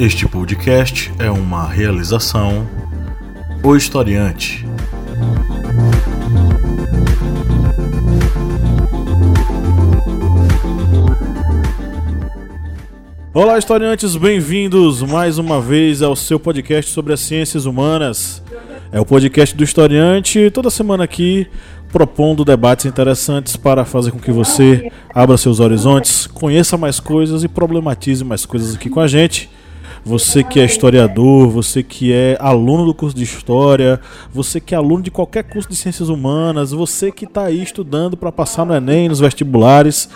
Este podcast é uma realização O Historiante. Olá, historiantes, bem-vindos mais uma vez ao seu podcast sobre as ciências humanas. É o podcast do Historiante, toda semana aqui propondo debates interessantes para fazer com que você abra seus horizontes, conheça mais coisas e problematize mais coisas aqui com a gente. Você que é historiador, você que é aluno do curso de História, você que é aluno de qualquer curso de Ciências Humanas, você que está aí estudando para passar no Enem, nos vestibulares,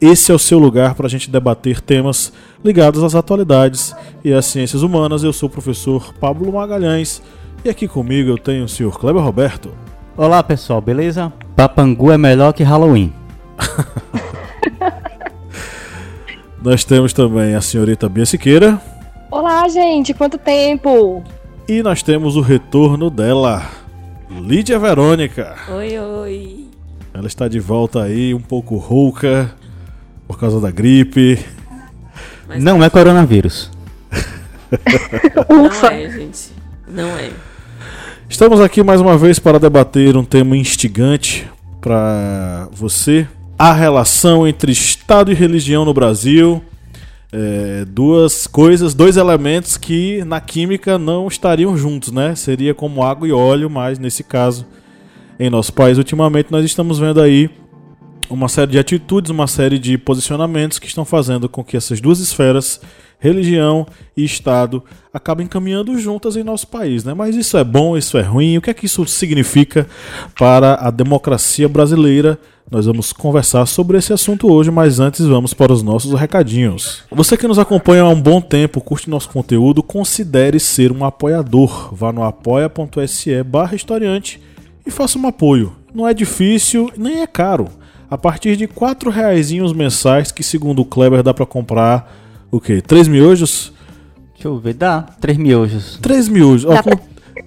esse é o seu lugar para a gente debater temas ligados às atualidades e às ciências humanas. Eu sou o professor Pablo Magalhães e aqui comigo eu tenho o senhor Kleber Roberto. Olá pessoal, beleza? Papangu é melhor que Halloween. Nós temos também a senhorita Bia Siqueira. Olá, gente, quanto tempo? E nós temos o retorno dela, Lídia Verônica. Oi, oi. Ela está de volta aí, um pouco rouca por causa da gripe. Mas não é coronavírus. não é, gente. Não é. Estamos aqui mais uma vez para debater um tema instigante para você: a relação entre Estado e religião no Brasil. É, duas coisas, dois elementos que na química não estariam juntos, né? Seria como água e óleo, mas nesse caso, em nosso país, ultimamente, nós estamos vendo aí uma série de atitudes, uma série de posicionamentos que estão fazendo com que essas duas esferas religião e Estado acabam caminhando juntas em nosso país. Né? Mas isso é bom, isso é ruim? O que é que isso significa para a democracia brasileira? Nós vamos conversar sobre esse assunto hoje, mas antes vamos para os nossos recadinhos. Você que nos acompanha há um bom tempo, curte nosso conteúdo, considere ser um apoiador. Vá no apoia.se barra historiante e faça um apoio. Não é difícil, nem é caro. A partir de quatro reais mensais, que segundo o Kleber dá para comprar o quê? Três miojos? Deixa eu ver, dá. Três miojos. Três miojos. Dá Ó, pra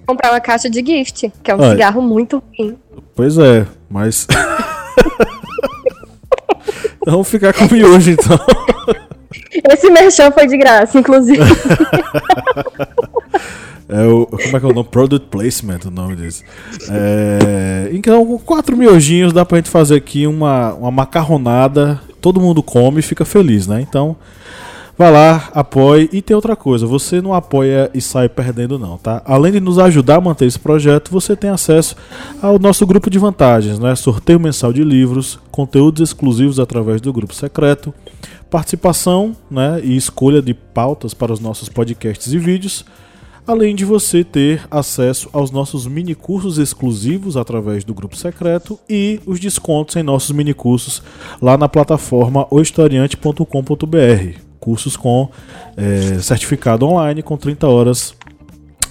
comprar uma caixa de gift, que é um cigarro muito ruim. Pois é, mas. Vamos ficar com miojo então. Esse merchan foi de graça, inclusive. É o, como é que é o nome? Product Placement, o nome disso. É, então, com quatro miojinhos dá pra gente fazer aqui uma, uma macarronada. Todo mundo come e fica feliz, né? Então, Vai lá, apoie. E tem outra coisa, você não apoia e sai perdendo não, tá? Além de nos ajudar a manter esse projeto, você tem acesso ao nosso grupo de vantagens, né? Sorteio mensal de livros, conteúdos exclusivos através do grupo secreto, participação, né, e escolha de pautas para os nossos podcasts e vídeos. Além de você ter acesso aos nossos mini cursos exclusivos através do grupo secreto e os descontos em nossos mini cursos lá na plataforma ohistoriante.com.br cursos com é, certificado online com 30 horas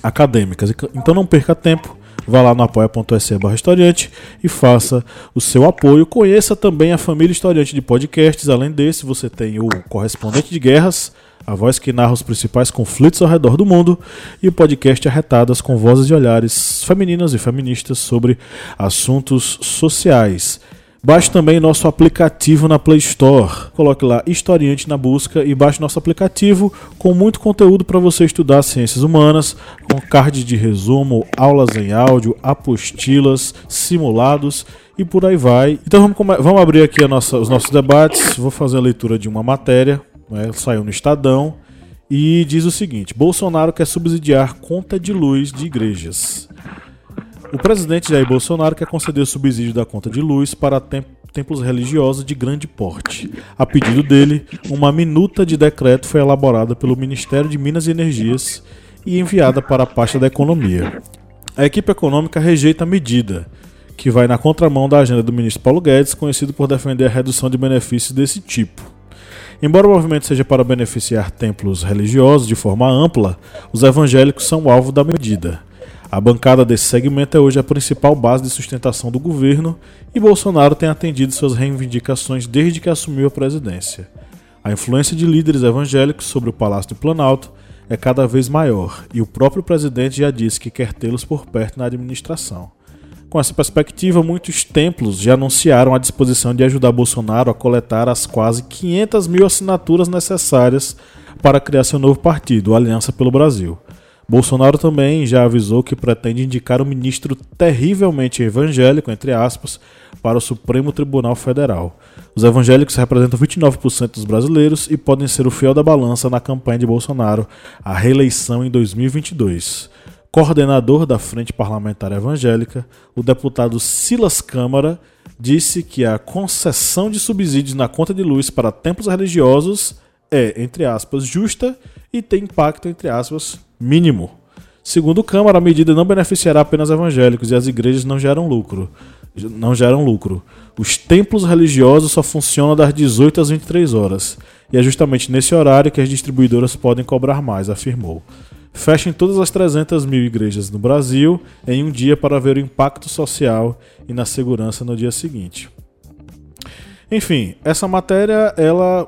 acadêmicas. Então não perca tempo. Vá lá no apoia.se barra historiante e faça o seu apoio. Conheça também a família historiante de podcasts. Além desse, você tem o Correspondente de Guerras, a voz que narra os principais conflitos ao redor do mundo, e o podcast Arretadas com vozes e olhares femininas e feministas sobre assuntos sociais. Baixe também nosso aplicativo na Play Store. Coloque lá Historiante na busca e baixe nosso aplicativo com muito conteúdo para você estudar ciências humanas, com card de resumo, aulas em áudio, apostilas, simulados e por aí vai. Então vamos, vamos abrir aqui nossa, os nossos debates. Vou fazer a leitura de uma matéria, né, saiu no Estadão, e diz o seguinte: Bolsonaro quer subsidiar conta de luz de igrejas. O presidente Jair Bolsonaro quer conceder o subsídio da conta de luz para templos religiosos de grande porte. A pedido dele, uma minuta de decreto foi elaborada pelo Ministério de Minas e Energias e enviada para a pasta da economia. A equipe econômica rejeita a medida, que vai na contramão da agenda do ministro Paulo Guedes, conhecido por defender a redução de benefícios desse tipo. Embora o movimento seja para beneficiar templos religiosos de forma ampla, os evangélicos são alvo da medida. A bancada desse segmento é hoje a principal base de sustentação do governo e Bolsonaro tem atendido suas reivindicações desde que assumiu a presidência. A influência de líderes evangélicos sobre o Palácio do Planalto é cada vez maior e o próprio presidente já disse que quer tê-los por perto na administração. Com essa perspectiva, muitos templos já anunciaram a disposição de ajudar Bolsonaro a coletar as quase 500 mil assinaturas necessárias para criar seu novo partido, Aliança pelo Brasil. Bolsonaro também já avisou que pretende indicar um ministro terrivelmente evangélico, entre aspas, para o Supremo Tribunal Federal. Os evangélicos representam 29% dos brasileiros e podem ser o fiel da balança na campanha de Bolsonaro à reeleição em 2022 coordenador da Frente Parlamentar Evangélica, o deputado Silas Câmara, disse que a concessão de subsídios na conta de luz para templos religiosos é, entre aspas, justa e tem impacto, entre aspas, mínimo. Segundo Câmara, a medida não beneficiará apenas evangélicos e as igrejas não geram lucro. Não geram lucro. Os templos religiosos só funcionam das 18 às 23 horas. E é justamente nesse horário que as distribuidoras podem cobrar mais, afirmou fechem todas as 300 mil igrejas no Brasil em um dia para ver o impacto social e na segurança no dia seguinte. Enfim, essa matéria ela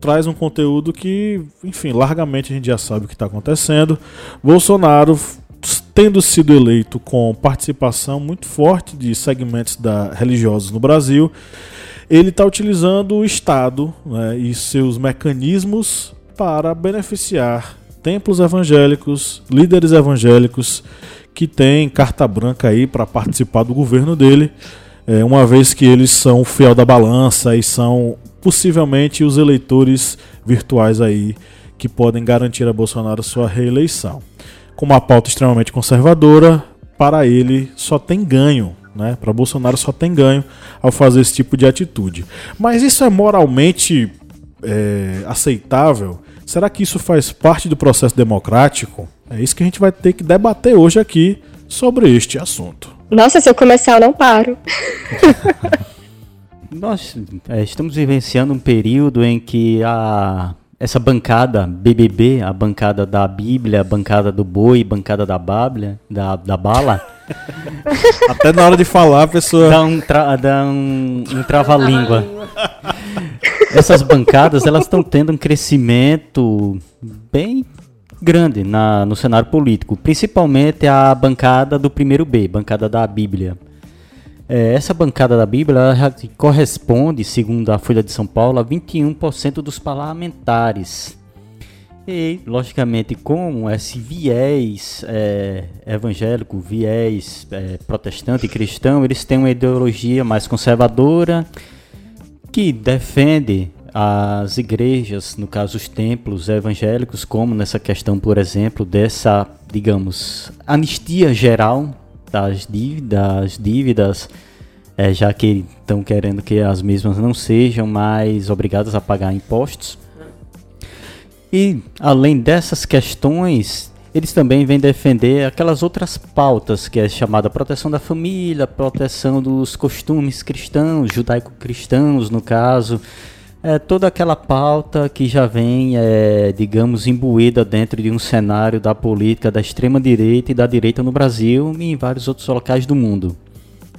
traz um conteúdo que, enfim, largamente a gente já sabe o que está acontecendo. Bolsonaro tendo sido eleito com participação muito forte de segmentos da, religiosos no Brasil, ele está utilizando o Estado né, e seus mecanismos para beneficiar templos evangélicos, líderes evangélicos que têm carta branca aí para participar do governo dele, é, uma vez que eles são o fiel da balança e são possivelmente os eleitores virtuais aí que podem garantir a Bolsonaro sua reeleição. Com uma pauta extremamente conservadora, para ele só tem ganho, né? Para Bolsonaro só tem ganho ao fazer esse tipo de atitude. Mas isso é moralmente é, aceitável? Será que isso faz parte do processo democrático? É isso que a gente vai ter que debater hoje aqui sobre este assunto. Nossa, se eu começar, eu não paro. Nós é, estamos vivenciando um período em que a, essa bancada BBB, a bancada da Bíblia, a bancada do boi, a bancada da Bíblia, da, da bala. Até na hora de falar, a pessoa. Dá um, tra, dá um, um trava-língua essas bancadas elas estão tendo um crescimento bem grande na, no cenário político, principalmente a bancada do primeiro B, bancada da Bíblia. É, essa bancada da Bíblia corresponde, segundo a Folha de São Paulo, a 21% dos parlamentares. E, logicamente, com esse viés é, evangélico, viés é, protestante e cristão, eles têm uma ideologia mais conservadora que defende as igrejas, no caso os templos evangélicos, como nessa questão, por exemplo, dessa, digamos, anistia geral das dívidas, dívidas é, já que estão querendo que as mesmas não sejam mais obrigadas a pagar impostos. E além dessas questões, eles também vêm defender aquelas outras pautas, que é chamada proteção da família, proteção dos costumes cristãos, judaico-cristãos no caso, é toda aquela pauta que já vem, é, digamos, imbuída dentro de um cenário da política da extrema-direita e da direita no Brasil e em vários outros locais do mundo.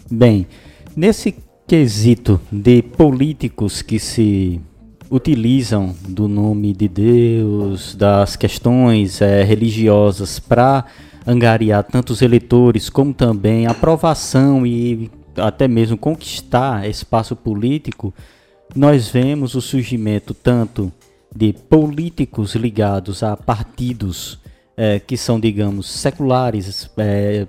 Bem, nesse quesito de políticos que se utilizam do nome de Deus, das questões é, religiosas para angariar tantos eleitores como também aprovação e até mesmo conquistar espaço político, nós vemos o surgimento tanto de políticos ligados a partidos é, que são, digamos, seculares, é,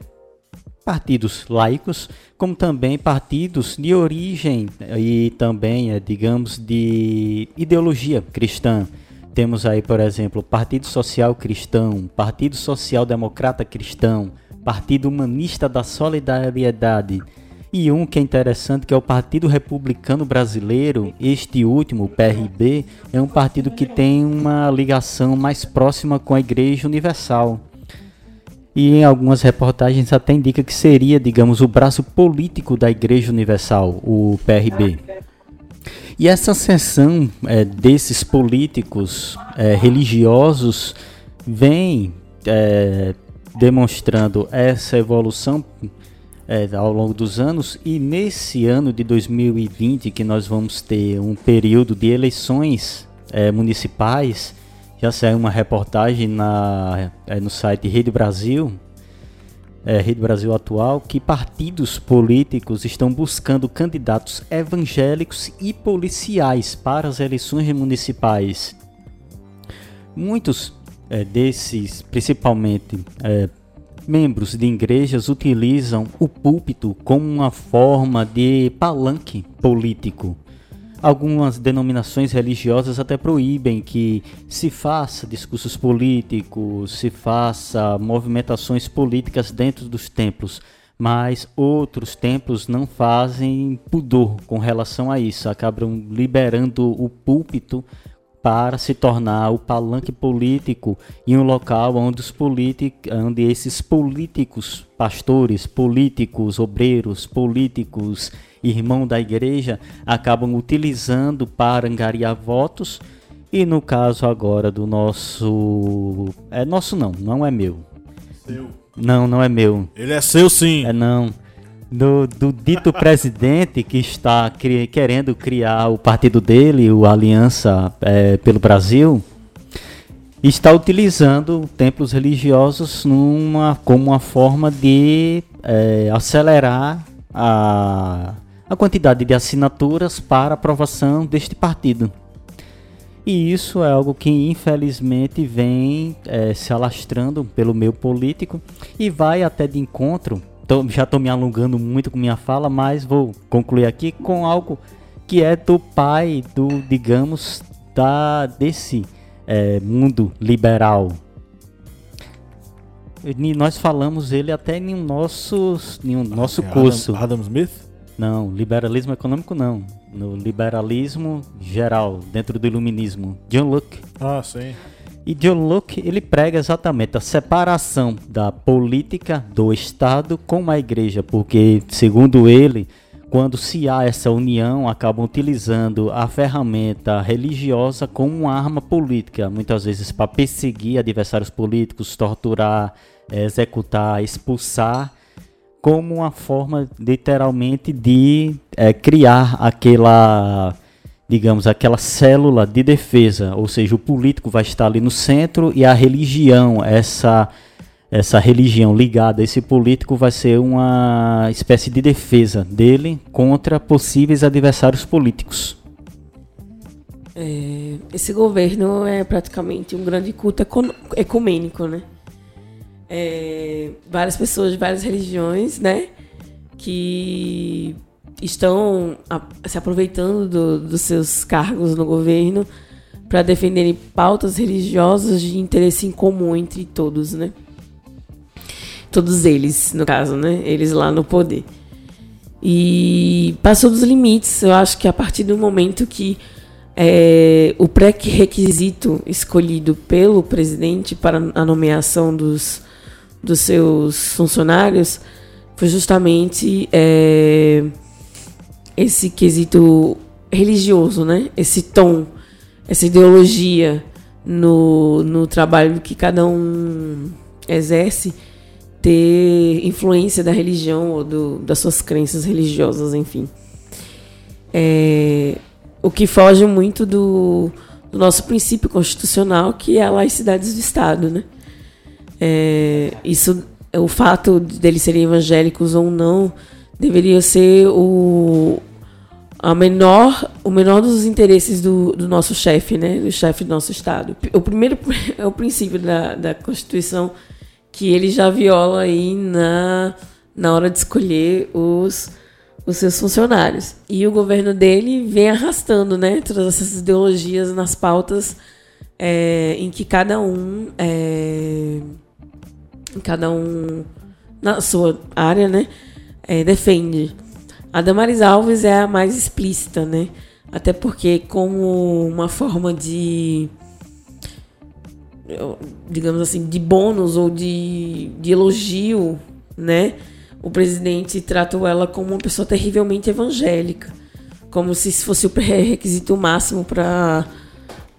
partidos laicos, como também partidos de origem e também, é, digamos, de ideologia cristã. Temos aí, por exemplo, Partido Social Cristão, Partido Social Democrata Cristão, Partido Humanista da Solidariedade e um que é interessante que é o Partido Republicano Brasileiro. Este último, o PRB, é um partido que tem uma ligação mais próxima com a Igreja Universal e em algumas reportagens até indica que seria, digamos, o braço político da Igreja Universal, o PRB. E essa ascensão é, desses políticos é, religiosos vem é, demonstrando essa evolução é, ao longo dos anos e nesse ano de 2020 que nós vamos ter um período de eleições é, municipais já saiu uma reportagem na, é, no site Rede Brasil é, Rede Brasil Atual, que partidos políticos estão buscando candidatos evangélicos e policiais para as eleições municipais. Muitos é, desses, principalmente é, membros de igrejas, utilizam o púlpito como uma forma de palanque político. Algumas denominações religiosas até proíbem que se faça discursos políticos, se faça movimentações políticas dentro dos templos, mas outros templos não fazem pudor com relação a isso, acabam liberando o púlpito para se tornar o palanque político em um local onde os onde esses políticos, pastores, políticos, obreiros, políticos, irmão da igreja, acabam utilizando para angariar votos. E no caso agora do nosso, é nosso não, não é meu. Seu. Não, não é meu. Ele é seu sim. É não do, do dito presidente que está cri, querendo criar o partido dele, o Aliança é, pelo Brasil, está utilizando templos religiosos numa, como uma forma de é, acelerar a, a quantidade de assinaturas para aprovação deste partido. E isso é algo que infelizmente vem é, se alastrando pelo meio político e vai até de encontro tô, já estou me alongando muito com minha fala, mas vou concluir aqui com algo que é do pai do, digamos, da desse é, mundo liberal. E nós falamos ele até em um nosso, em um nosso Adam, curso. Adam Smith? Não, liberalismo econômico não. No liberalismo geral, dentro do iluminismo. John Locke. Ah, sim. E John Locke ele prega exatamente a separação da política do Estado com a igreja, porque, segundo ele, quando se há essa união, acabam utilizando a ferramenta religiosa como uma arma política, muitas vezes para perseguir adversários políticos, torturar, executar, expulsar, como uma forma literalmente de é, criar aquela digamos, aquela célula de defesa, ou seja, o político vai estar ali no centro e a religião, essa essa religião ligada a esse político vai ser uma espécie de defesa dele contra possíveis adversários políticos. É, esse governo é praticamente um grande culto ecumênico, né? É, várias pessoas de várias religiões, né? Que estão se aproveitando do, dos seus cargos no governo para defenderem pautas religiosas de interesse em comum entre todos, né? Todos eles, no caso, né? Eles lá no poder. E passou dos limites. Eu acho que a partir do momento que é, o pré-requisito escolhido pelo presidente para a nomeação dos, dos seus funcionários foi justamente é, esse quesito religioso, né? Esse tom, essa ideologia no, no trabalho que cada um exerce ter influência da religião ou do, das suas crenças religiosas, enfim. É, o que foge muito do, do, nosso princípio constitucional, que é a laicidade do Estado, né? É, isso, o fato deles serem evangélicos ou não, deveria ser o, a menor, o menor dos interesses do, do nosso chefe, né? Do chefe do nosso Estado. O primeiro é o princípio da, da Constituição que ele já viola aí na, na hora de escolher os, os seus funcionários. E o governo dele vem arrastando, né? Todas essas ideologias nas pautas é, em que cada um... É, cada um na sua área, né? É, defende. A Damaris Alves é a mais explícita, né? Até porque como uma forma de digamos assim, de bônus ou de, de elogio, né? O presidente tratou ela como uma pessoa terrivelmente evangélica, como se fosse o pré-requisito máximo para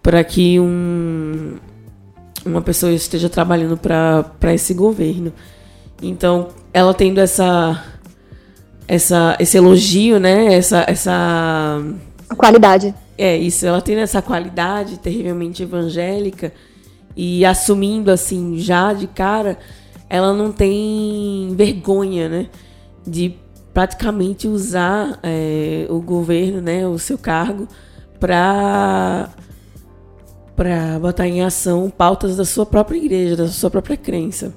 para que um, uma pessoa esteja trabalhando para esse governo. Então, ela tendo essa essa, esse elogio, né? Essa, essa. A qualidade. É, isso. Ela tem essa qualidade terrivelmente evangélica e assumindo, assim, já de cara, ela não tem vergonha, né, de praticamente usar é, o governo, né, o seu cargo, para para botar em ação pautas da sua própria igreja, da sua própria crença.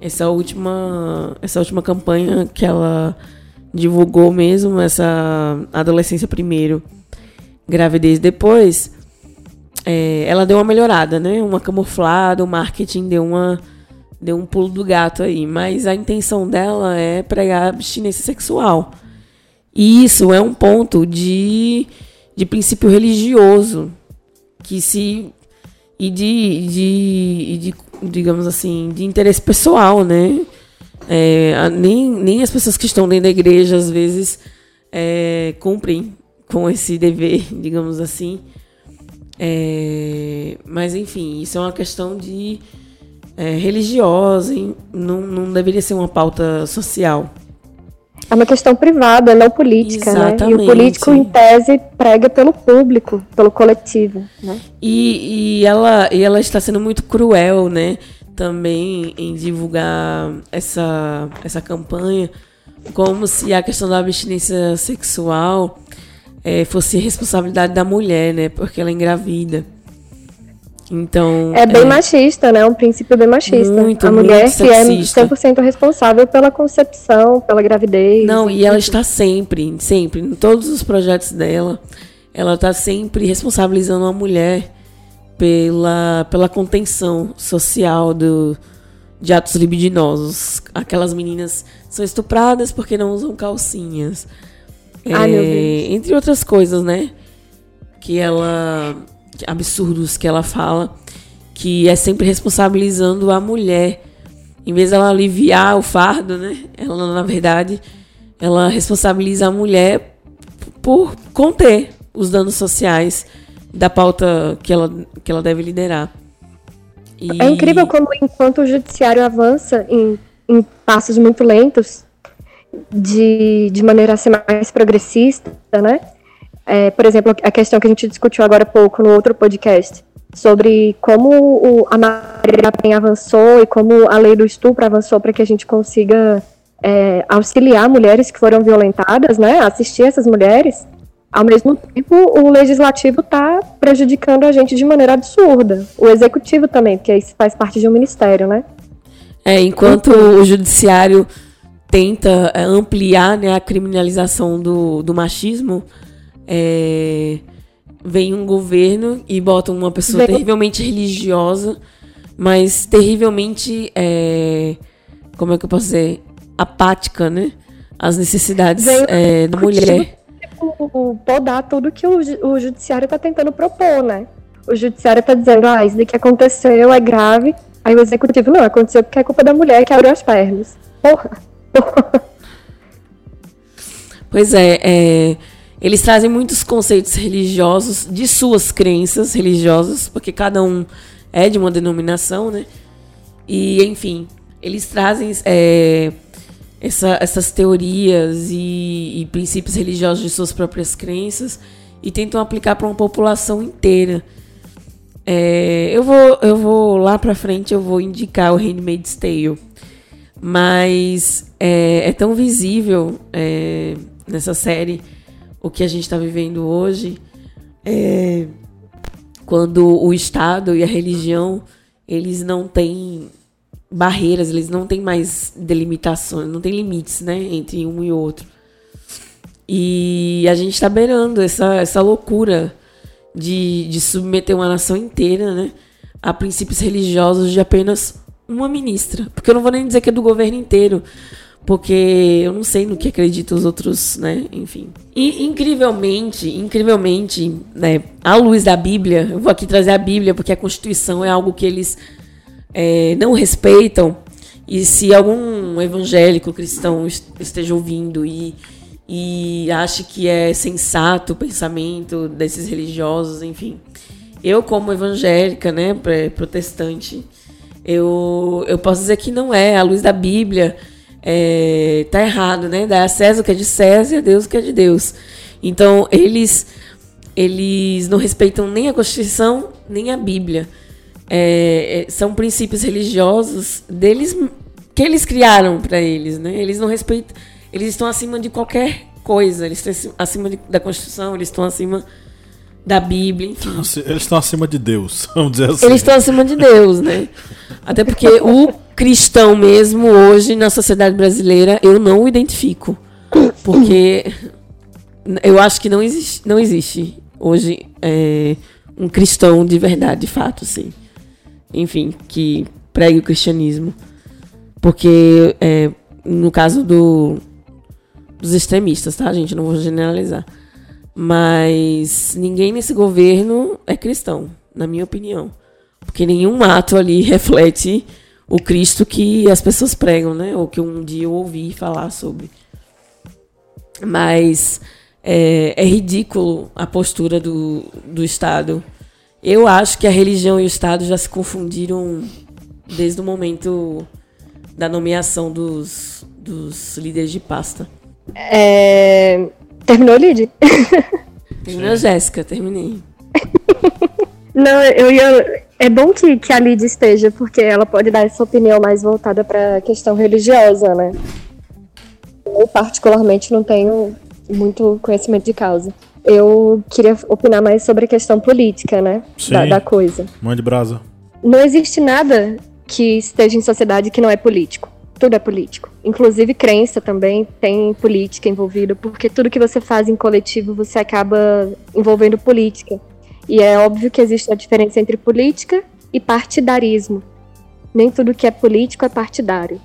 Essa última essa última campanha que ela divulgou mesmo essa adolescência primeiro, gravidez depois, é, ela deu uma melhorada, né? Uma camuflada, o marketing deu uma deu um pulo do gato aí, mas a intenção dela é pregar abstinência sexual. E isso é um ponto de, de princípio religioso que se e de, de, de digamos assim de interesse pessoal, né? É, nem, nem as pessoas que estão dentro da igreja às vezes é, cumprem com esse dever, digamos assim. É, mas enfim, isso é uma questão de é, religiosa, não, não deveria ser uma pauta social. É uma questão privada, não política, Exatamente. né? E o político, em tese, prega pelo público, pelo coletivo, né? E, e, ela, e ela está sendo muito cruel, né? Também em divulgar essa, essa campanha, como se a questão da abstinência sexual é, fosse responsabilidade da mulher, né? Porque ela é engravida. Então. É bem é, machista, né? Um princípio bem machista. Muito, a mulher muito que é 100% responsável pela concepção, pela gravidez. Não, e ela está sempre, sempre, em todos os projetos dela, ela está sempre responsabilizando a mulher pela, pela contenção social do, de atos libidinosos. Aquelas meninas são estupradas porque não usam calcinhas. Ai, é, entre outras coisas, né? Que ela absurdos que ela fala, que é sempre responsabilizando a mulher. Em vez dela aliviar o fardo, né? Ela, na verdade, ela responsabiliza a mulher por conter os danos sociais da pauta que ela, que ela deve liderar. E... É incrível como, enquanto o judiciário avança em, em passos muito lentos, de, de maneira a ser mais progressista, né? É, por exemplo, a questão que a gente discutiu agora há pouco no outro podcast, sobre como o, a Maria Penha avançou e como a lei do estupro avançou para que a gente consiga é, auxiliar mulheres que foram violentadas, né, assistir essas mulheres. Ao mesmo tempo, o legislativo está prejudicando a gente de maneira absurda. O executivo também, porque isso faz parte de um ministério, né? É, enquanto o judiciário tenta é, ampliar né, a criminalização do, do machismo, é, vem um governo e bota uma pessoa vem. terrivelmente religiosa, mas terrivelmente. É, como é que eu posso dizer? Apática, né? As necessidades é, da mulher. Podar tudo que o, o judiciário está tentando propor, né? O judiciário está dizendo, ah, isso daqui aconteceu, é grave. Aí o executivo, não, aconteceu porque é culpa da mulher que abriu as pernas. Porra. Porra. Pois é, é eles trazem muitos conceitos religiosos de suas crenças religiosas, porque cada um é de uma denominação, né? E, enfim, eles trazem é, essa, essas teorias e, e, princípios religiosos de suas próprias crenças e tentam aplicar para uma população inteira. É, eu, vou, eu vou lá para frente, eu vou indicar o Handmaid's Tale, mas é, é tão visível é, nessa série o que a gente está vivendo hoje é quando o Estado e a religião eles não têm barreiras, eles não têm mais delimitações, não tem limites, né, entre um e outro. E a gente está beirando essa, essa loucura de, de submeter uma nação inteira, né, a princípios religiosos de apenas uma ministra. Porque eu não vou nem dizer que é do governo inteiro, porque eu não sei no que acreditam os outros, né? Enfim. E incrivelmente, incrivelmente, né, à luz da Bíblia, eu vou aqui trazer a Bíblia porque a Constituição é algo que eles é, não respeitam. E se algum evangélico cristão esteja ouvindo e, e acha que é sensato o pensamento desses religiosos, enfim. Eu, como evangélica, né, protestante, eu, eu posso dizer que não é. À luz da Bíblia, é, tá errado, né? Dar a César que é de César e a Deus que é de Deus. Então, eles, eles não respeitam nem a Constituição, nem a Bíblia. É, é, são princípios religiosos deles que eles criaram para eles, né? Eles não respeitam, eles estão acima de qualquer coisa, eles estão acima de, da Constituição, eles estão acima da Bíblia, enfim. Eles estão acima de Deus, vamos dizer assim. Eles estão acima de Deus, né? Até porque o cristão mesmo hoje na sociedade brasileira eu não o identifico, porque eu acho que não existe, não existe hoje é, um cristão de verdade, de fato, sim. Enfim, que pregue o cristianismo. Porque, é, no caso do, dos extremistas, tá, gente? Não vou generalizar. Mas ninguém nesse governo é cristão, na minha opinião. Porque nenhum ato ali reflete o Cristo que as pessoas pregam, né? Ou que um dia eu ouvi falar sobre. Mas é, é ridículo a postura do, do Estado. Eu acho que a religião e o Estado já se confundiram desde o momento da nomeação dos, dos líderes de pasta. É... Terminou, Lid? Terminou, Jéssica, terminei. Não, eu ia. É bom que, que a Lid esteja, porque ela pode dar essa opinião mais voltada para a questão religiosa, né? Eu, particularmente, não tenho muito conhecimento de causa. Eu queria opinar mais sobre a questão política, né? Sim. Da, da coisa. Mãe de brasa. Não existe nada que esteja em sociedade que não é político. Tudo é político. Inclusive crença também tem política envolvida, porque tudo que você faz em coletivo você acaba envolvendo política. E é óbvio que existe a diferença entre política e partidarismo. Nem tudo que é político é partidário.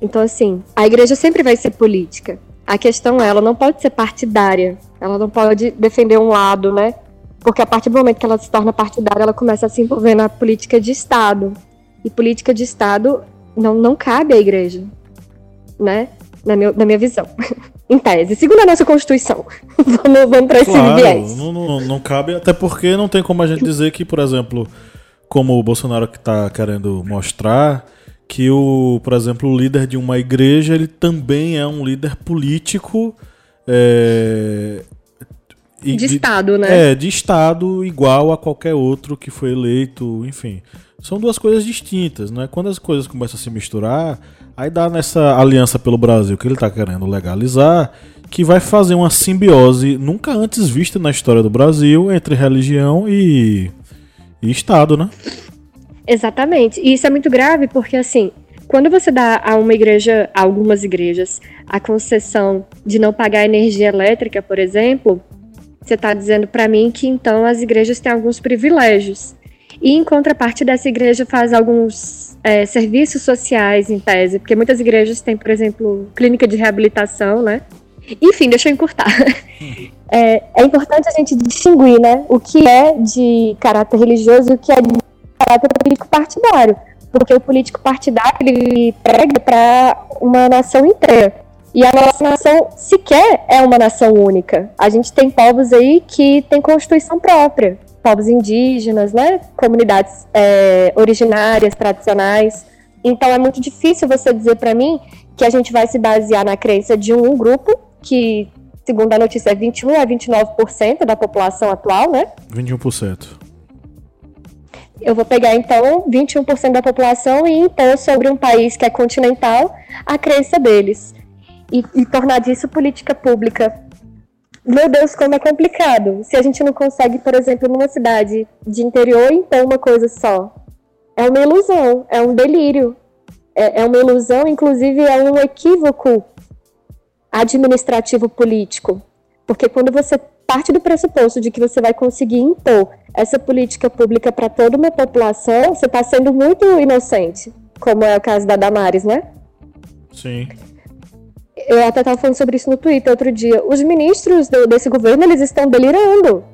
Então, assim, a igreja sempre vai ser política. A questão é, ela não pode ser partidária. Ela não pode defender um lado, né? Porque a partir do momento que ela se torna partidária, ela começa a se envolver na política de Estado. E política de Estado não, não cabe à igreja, né? Na minha, na minha visão. em tese. Segundo a nossa Constituição. vamos vamos para esse Claro, viés. não, não, não cabe, até porque não tem como a gente dizer que, por exemplo, como o Bolsonaro que está querendo mostrar, que o, por exemplo, o líder de uma igreja, ele também é um líder político. É, e De Estado, né? É, de Estado igual a qualquer outro que foi eleito, enfim. São duas coisas distintas, né? Quando as coisas começam a se misturar, aí dá nessa aliança pelo Brasil que ele tá querendo legalizar, que vai fazer uma simbiose nunca antes vista na história do Brasil entre religião e, e Estado, né? Exatamente. E isso é muito grave porque, assim, quando você dá a uma igreja, a algumas igrejas, a concessão de não pagar energia elétrica, por exemplo, você está dizendo para mim que então as igrejas têm alguns privilégios. E em contraparte dessa igreja faz alguns é, serviços sociais em tese, porque muitas igrejas têm, por exemplo, clínica de reabilitação, né? Enfim, deixa eu encurtar. É, é importante a gente distinguir, né, o que é de caráter religioso e o que é de caráter político partidário, porque o político partidário ele prega para uma nação inteira. E a nossa nação sequer é uma nação única. A gente tem povos aí que têm constituição própria, povos indígenas, né, comunidades é, originárias, tradicionais. Então é muito difícil você dizer para mim que a gente vai se basear na crença de um grupo que, segundo a notícia, é 21 a 29% da população atual, né? 21%. Eu vou pegar então 21% da população e impor sobre um país que é continental a crença deles e, e tornar disso política pública. Meu Deus, como é complicado. Se a gente não consegue, por exemplo, numa cidade de interior, impor uma coisa só. É uma ilusão, é um delírio. É, é uma ilusão, inclusive é um equívoco administrativo político. Porque quando você parte do pressuposto de que você vai conseguir impor essa política pública para toda uma população, você está sendo muito inocente, como é o caso da Damares, né? Sim. Eu até estava falando sobre isso no Twitter outro dia. Os ministros do- desse governo, eles estão delirando.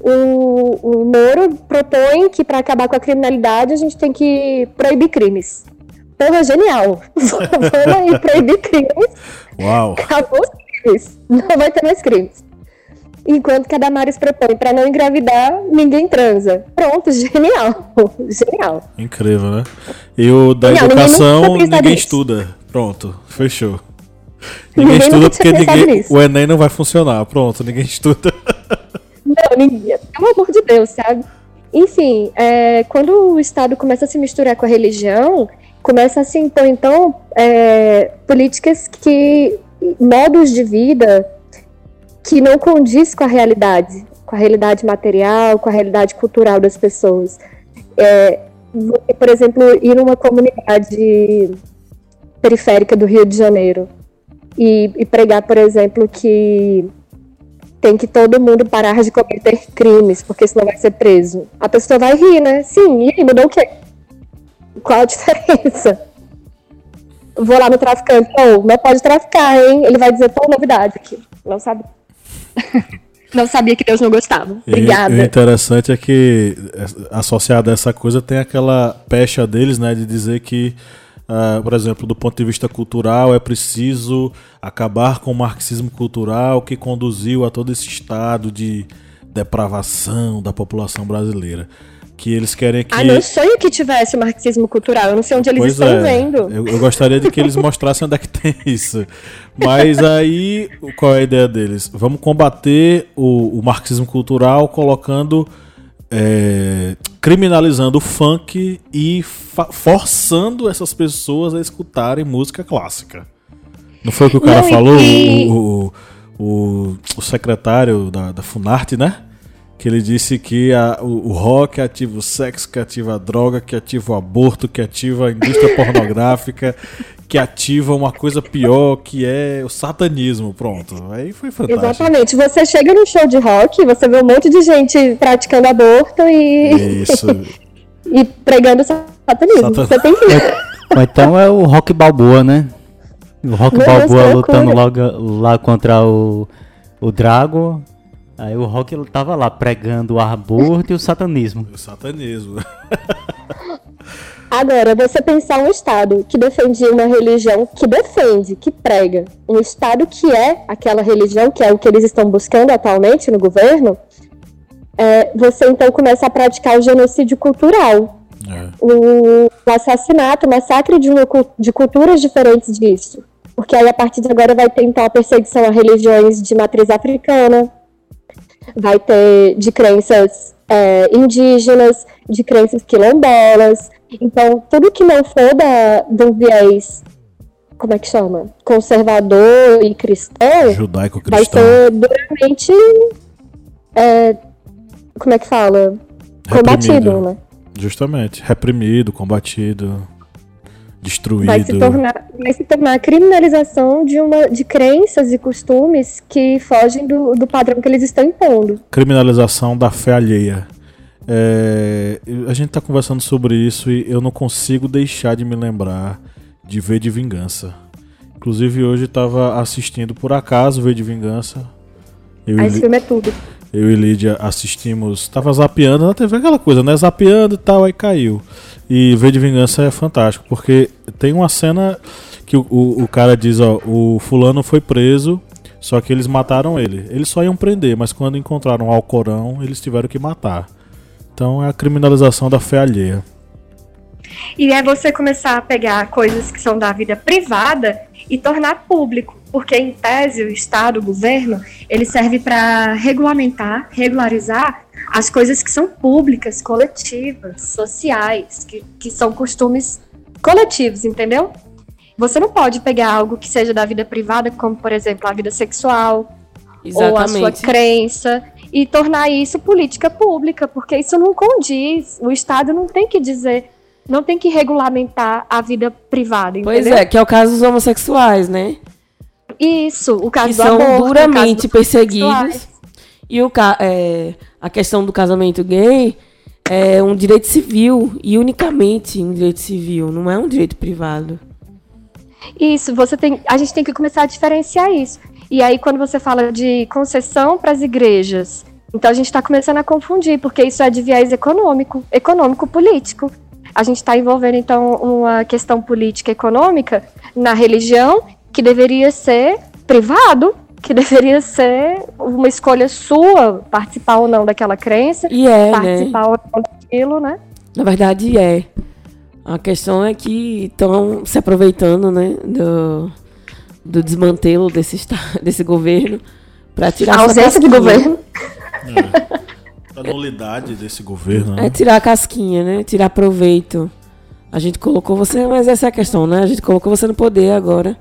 O, o Moro propõe que para acabar com a criminalidade a gente tem que proibir crimes. Porra, genial. Vamos aí proibir crimes Uau. acabou crimes. Não vai ter mais crimes. Enquanto que a Damares propõe para não engravidar, ninguém transa. Pronto, genial. Genial. Incrível, né? E o da Não, ninguém educação, ninguém nisso. estuda. Pronto, fechou. Ninguém Ninguém estuda porque ninguém, o Enem não vai funcionar. Pronto, ninguém estuda. Não, ninguém, pelo amor de Deus, sabe? Enfim, é, quando o Estado começa a se misturar com a religião, começa a se impor, então, é, políticas que. Modos de vida que não condiz com a realidade, com a realidade material, com a realidade cultural das pessoas. É, por exemplo, ir numa comunidade periférica do Rio de Janeiro e, e pregar, por exemplo, que tem que todo mundo parar de cometer crimes, porque senão vai ser preso. A pessoa vai rir, né? Sim, e aí, mudou o quê? Qual a diferença? Vou lá no traficante, oh, não pode traficar, hein? Ele vai dizer, pô, novidade aqui. Não sabe. não sabia que Deus não gostava. Obrigada. E, o interessante é que, associado a essa coisa, tem aquela pecha deles, né, de dizer que Uh, por exemplo, do ponto de vista cultural, é preciso acabar com o marxismo cultural que conduziu a todo esse estado de depravação da população brasileira. Que eles querem que. Ah, meu sonho que tivesse marxismo cultural. Eu não sei onde eles pois estão é. vendo. Eu, eu, gostaria de que eles mostrassem onde é que tem isso. Mas aí, qual é a ideia deles? Vamos combater o, o marxismo cultural colocando é, criminalizando o funk e forçando essas pessoas a escutarem música clássica. Não foi o que o cara Não, falou? E... O, o, o, secretário da, da Funarte, né? Que ele disse que a, o, o, rock ativa o sexo, que ativa a droga, que ativa o aborto, que ativa a indústria pornográfica, que ativa uma coisa pior, que é o satanismo. Pronto. Aí foi fantástico. Exatamente. Você chega no show de rock, você vê um monte de gente praticando aborto e. Isso. e pregando satanismo. Satan... Você tem que. então é o rock balboa, né? O rock Meu balboa Deus, lutando logo lá contra o, o Drago. Aí o rock tava lá pregando o aborto e o satanismo. O satanismo. Agora, você pensar um Estado que defende uma religião, que defende, que prega, um Estado que é aquela religião, que é o que eles estão buscando atualmente no governo, é, você então começa a praticar o genocídio cultural. É. O, o, assassinato, o massacre de, uma, de culturas diferentes disso. Porque aí, a partir de agora, vai tentar a perseguição a religiões de matriz africana, vai ter de crenças é, indígenas, de crenças quilombolas, então, tudo que não for da, do viés, como é que chama? Conservador e cristão, judaico-cristão, vai ser duramente, é, como é que fala? Combatido, né? Justamente, reprimido, combatido, destruído. Vai se tornar, vai se tornar a criminalização de, uma, de crenças e costumes que fogem do, do padrão que eles estão impondo. Criminalização da fé alheia. É, a gente tá conversando sobre isso e eu não consigo deixar de me lembrar de V de Vingança. Inclusive hoje estava assistindo por acaso V de Vingança. Eu Esse filme é tudo. Eu e Lídia assistimos, tava zapeando na TV, aquela coisa, né? Zapeando e tal, aí caiu. E V de Vingança é fantástico, porque tem uma cena que o, o, o cara diz, ó, o fulano foi preso, só que eles mataram ele. Eles só iam prender, mas quando encontraram o Alcorão, eles tiveram que matar. Então é a criminalização da fé alheia. E é você começar a pegar coisas que são da vida privada e tornar público, porque em tese o Estado, o governo, ele serve para regulamentar, regularizar as coisas que são públicas, coletivas, sociais, que, que são costumes coletivos, entendeu? Você não pode pegar algo que seja da vida privada, como por exemplo a vida sexual, Exatamente. ou a sua crença, e tornar isso política pública, porque isso não condiz. O Estado não tem que dizer, não tem que regulamentar a vida privada. Pois é, que é o caso dos homossexuais, né? Isso, o caso que do são aborto, duramente perseguidos. E o, é, a questão do casamento gay é um direito civil e unicamente um direito civil, não é um direito privado. Isso, você tem, a gente tem que começar a diferenciar isso. E aí, quando você fala de concessão para as igrejas, então a gente está começando a confundir, porque isso é de viés econômico, econômico-político. A gente está envolvendo, então, uma questão política econômica na religião que deveria ser privado, que deveria ser uma escolha sua participar ou não daquela crença, e é, né? participar né? ou não daquilo, né? Na verdade, é. A questão é que estão se aproveitando, né, do, do desmantelo desse, desse governo para tirar a ausência de governo. É. A nulidade desse governo. Né? É tirar a casquinha, né? Tirar proveito A gente colocou você, mas essa é a questão, né? A gente colocou você no poder agora.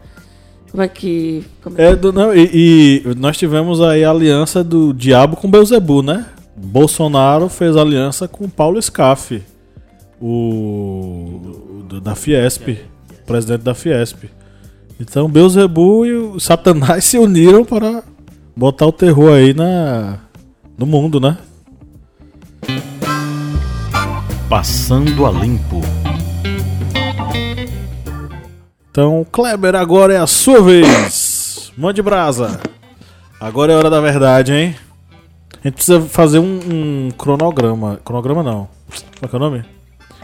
Como é que. Como é, do, não, e, e, nós tivemos aí a aliança do diabo com Beuzebu, né? Bolsonaro fez aliança com Paulo Scaff, o, o da Fiesp, presidente da Fiesp. Então Beuzebu e o Satanás se uniram para botar o terror aí na no mundo, né? Passando a limpo. Então, Kleber, agora é a sua vez. Mande brasa. Agora é hora da verdade, hein? A gente precisa fazer um, um cronograma. Cronograma não. Como é que é o nome?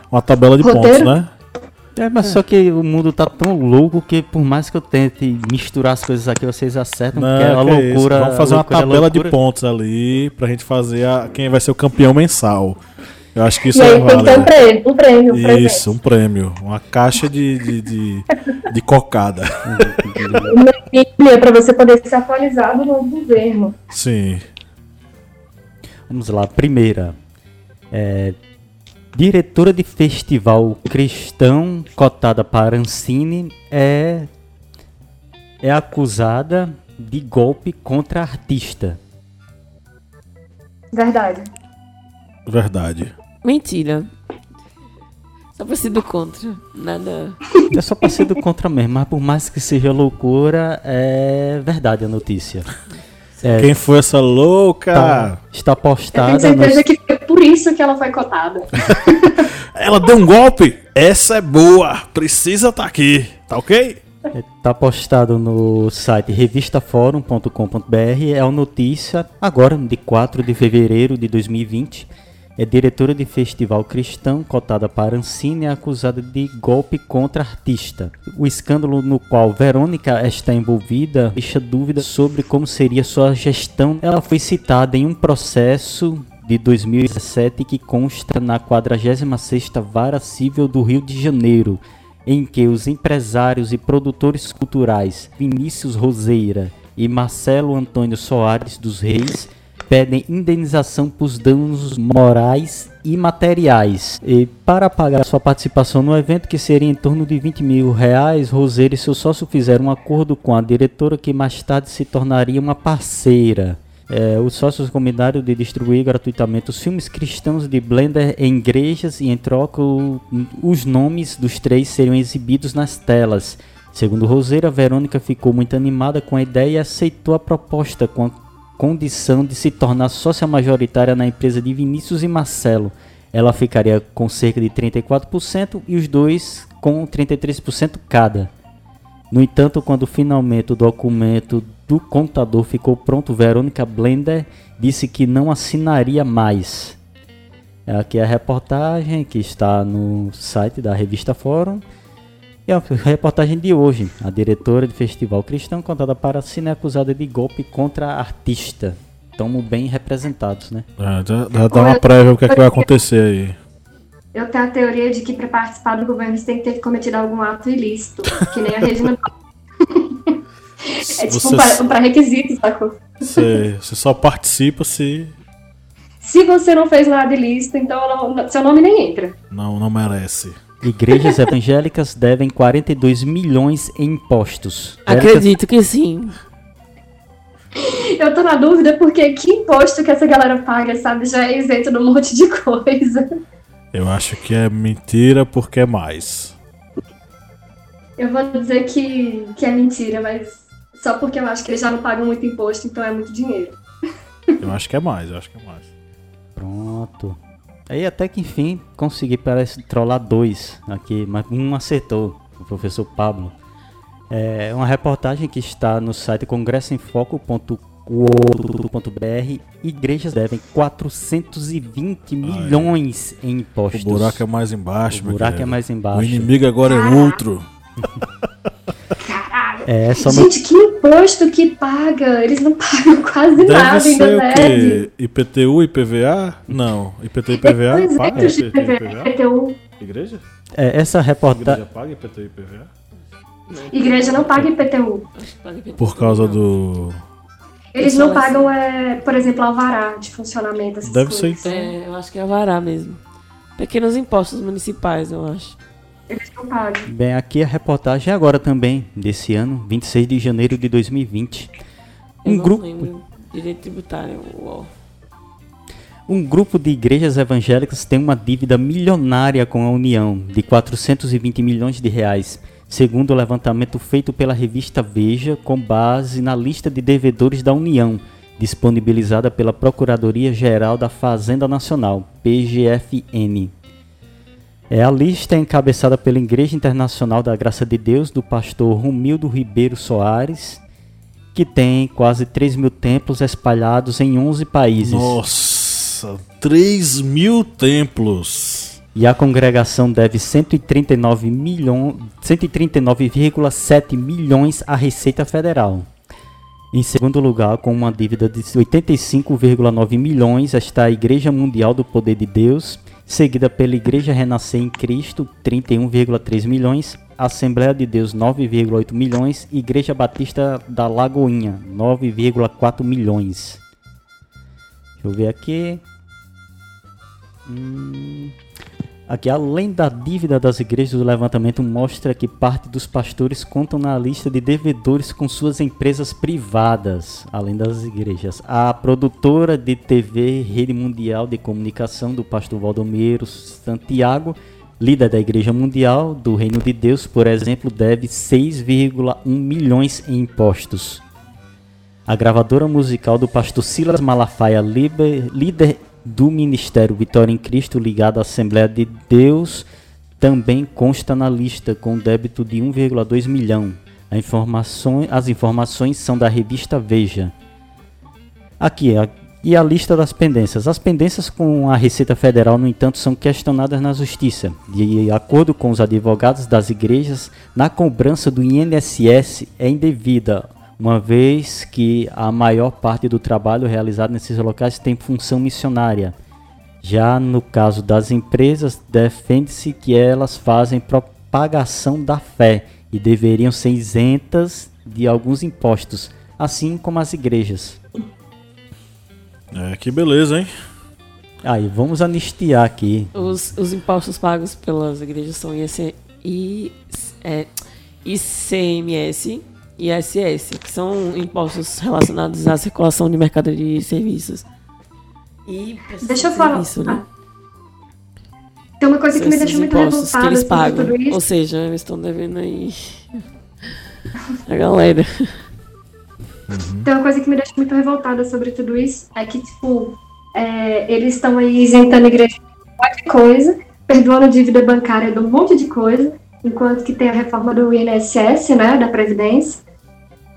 Uma tabela de Roteiro? pontos, né? É, mas é. só que o mundo tá tão louco que por mais que eu tente misturar as coisas aqui, vocês acertam, não, porque é uma é loucura. Vamos fazer uma tabela de pontos ali pra gente fazer a, quem vai ser o campeão mensal. Eu acho que isso e aí é tem que ter um prêmio, um prêmio. Um isso, um prêmio. Uma caixa de, de, de, de cocada. Uma para você poder ser atualizado no governo. Sim. Vamos lá, primeira. É, diretora de festival cristão cotada para Ancine é, é acusada de golpe contra artista. Verdade. Verdade. Mentira. Só pra ser do contra. Nada. É só pra ser do contra mesmo, mas por mais que seja loucura, é verdade a notícia. É, Quem foi essa louca? Tá, está postada. Eu tenho certeza nos... que foi por isso que ela foi cotada. ela deu um golpe? Essa é boa. Precisa estar tá aqui. Tá ok? Está postado no site revistaforum.com.br. É uma notícia agora, de 4 de fevereiro de 2020 é diretora de festival cristão cotada para Ancine e acusada de golpe contra artista. O escândalo no qual Verônica está envolvida deixa dúvidas sobre como seria sua gestão. Ela foi citada em um processo de 2017 que consta na 46ª Vara Civil do Rio de Janeiro, em que os empresários e produtores culturais Vinícius Roseira e Marcelo Antônio Soares dos Reis pedem indenização por danos morais e materiais. E para pagar sua participação no evento, que seria em torno de 20 mil reais, Roseira e seu sócio fizeram um acordo com a diretora que mais tarde se tornaria uma parceira. É, os sócios combinaram de distribuir gratuitamente os filmes cristãos de Blender em igrejas e em troca o, os nomes dos três seriam exibidos nas telas. Segundo Roseira, Verônica ficou muito animada com a ideia e aceitou a proposta com a condição de se tornar sócia majoritária na empresa de Vinícius e Marcelo. Ela ficaria com cerca de 34% e os dois com 33% cada. No entanto, quando finalmente o documento do contador ficou pronto, Verônica Blender disse que não assinaria mais. Aqui é a reportagem que está no site da revista Fórum. E a reportagem de hoje, a diretora de festival cristão contada para Cine acusada de golpe contra artista. Estamos bem representados, né? É, já, já dá uma prévia o que, é que vai acontecer aí. Eu tenho a teoria de que para participar do governo você tem que ter cometido algum ato ilícito, que nem a Regina. é tipo você... um pré-requisito, sacou? Você, você só participa se. Se você não fez nada ilícito, então não, seu nome nem entra. Não, não merece. Igrejas evangélicas devem 42 milhões em impostos. Acredito que sim. Eu tô na dúvida porque que imposto que essa galera paga, sabe? Já é isento de um monte de coisa. Eu acho que é mentira porque é mais. Eu vou dizer que, que é mentira, mas só porque eu acho que eles já não pagam muito imposto, então é muito dinheiro. Eu acho que é mais, eu acho que é mais. Pronto. Aí até que enfim consegui parece trollar dois aqui, mas um acertou, o professor Pablo. É uma reportagem que está no site congressoemfoco.com.br. Igrejas devem 420 milhões em impostos. O buraco é mais embaixo, O buraco é mais embaixo. O inimigo agora é outro. É, só Gente, no... que imposto que paga? Eles não pagam quase deve nada ser ainda o quê? IPTU, IPVA? Não. IPTU e IPVA é, paga? IPTU, IPVA? IPTU. Igreja? É, essa reportagem... Igreja paga IPTU e IPVA? Igreja não paga IPTU. Por causa do... Eles não pagam, é, por exemplo, alvará de funcionamento. Deve coisas. ser então. É, eu acho que é alvará mesmo. Pequenos impostos municipais, eu acho. Eles não pagam. Bem, aqui a reportagem é agora também, desse ano, 26 de janeiro de 2020. Eu Um não grupo, lembro. Direito tributário. uó. um grupo de igrejas evangélicas tem uma dívida milionária com a União, de 420 milhões de reais, segundo o levantamento feito pela revista Veja, com base na lista de devedores da União, disponibilizada pela Procuradoria-Geral da Fazenda Nacional, PGFN. É, a lista é encabeçada pela Igreja Internacional da Graça de Deus, do pastor Romildo Ribeiro Soares, que tem quase 3 mil templos espalhados em 11 países. Nossa, 3 mil templos. E a congregação deve 139 milhões, 139,7 milhões à Receita Federal. Em segundo lugar, com uma dívida de 85,9 milhões, está a Igreja Mundial do Poder de Deus, seguida pela Igreja Renascer em Cristo, 31,3 milhões, Assembleia de Deus, 9,8 milhões, Igreja Batista da Lagoinha, 9,4 milhões. Deixa eu ver aqui. Hum, Aqui, além da dívida das igrejas, o levantamento mostra que parte dos pastores contam na lista de devedores com suas empresas privadas, além das igrejas. A produtora de TV Rede Mundial de Comunicação do pastor Valdomiro Santiago, líder da Igreja Mundial do Reino de Deus, por exemplo, deve 6,1 milhões em impostos. A gravadora musical do pastor Silas Malafaia, líder do Ministério Vitória em Cristo ligado à Assembleia de Deus, também consta na lista com débito de 1,2 milhão. Informações- as informações são da revista Veja. Aqui, a, e a lista das pendências. As pendências com a Receita Federal, no entanto, são questionadas na Justiça. De acordo com os advogados das igrejas, na cobrança do INSS é indevida, uma vez que a maior parte do trabalho realizado nesses locais tem função missionária. Já no caso das empresas, defende-se que elas fazem propagação da fé e deveriam ser isentas de alguns impostos, assim como as igrejas. É, que beleza, hein? Aí, vamos anistiar aqui. Os, os impostos pagos pelas igrejas são IC, I, é, ICMS ISS, que são impostos relacionados à circulação de mercadoria e serviços. E Deixa eu falar. Isso, né? Ah. Tem uma coisa que me deixa muito impostos que revoltada eles sobre pagam. tudo isso. Ou seja, eles estão devendo aí a galera. Tem uma coisa que me deixa muito revoltada sobre tudo isso, é que, tipo, é, eles estão aí isentando a igreja de um monte de coisa, perdoando a dívida bancária de um monte de coisa, enquanto que tem a reforma do INSS, né, da Previdência,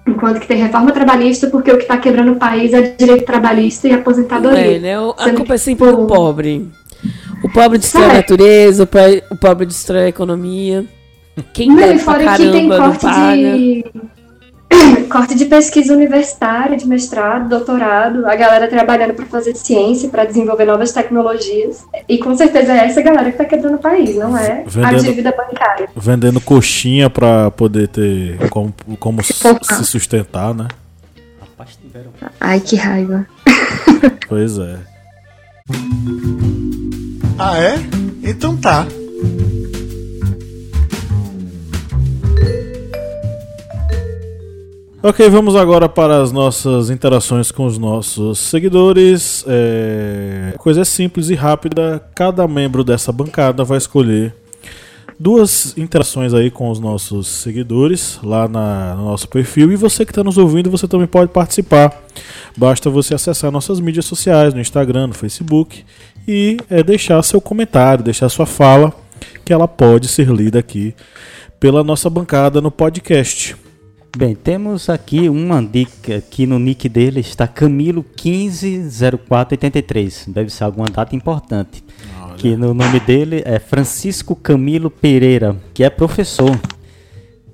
enquanto que tem reforma trabalhista, porque o que está quebrando o país é direito trabalhista e aposentadoria. É, né? O- A culpa é sempre tipo, do pobre. O pobre destrói a Sabe? natureza, o pobre, destrói a economia. Quem Não, e fora que tem corte de. Corte de pesquisa universitária, de mestrado, doutorado, a galera trabalhando para fazer ciência, para desenvolver novas tecnologias. E com certeza é essa galera que tá quebrando o país, não é a Vendendo- dívida bancária. Vendendo coxinha pra poder ter como, como se sustentar, né? Ai, que raiva. Pois é. Ah, é? Então tá. Ok, vamos agora para as nossas interações com os nossos seguidores. É... Coisa simples e rápida. Cada membro dessa bancada vai escolher duas interações aí com os nossos seguidores lá na- no nosso perfil. E você que está nos ouvindo, você também pode participar. Basta você acessar nossas mídias sociais, no Instagram, no Facebook, e é, deixar seu comentário, deixar sua fala, que ela pode ser lida aqui pela nossa bancada no podcast. Bem, temos aqui uma dica que no nick dele está Camilo 150483. Deve ser alguma data importante. Que no nome dele é Francisco Camilo Pereira, que é professor.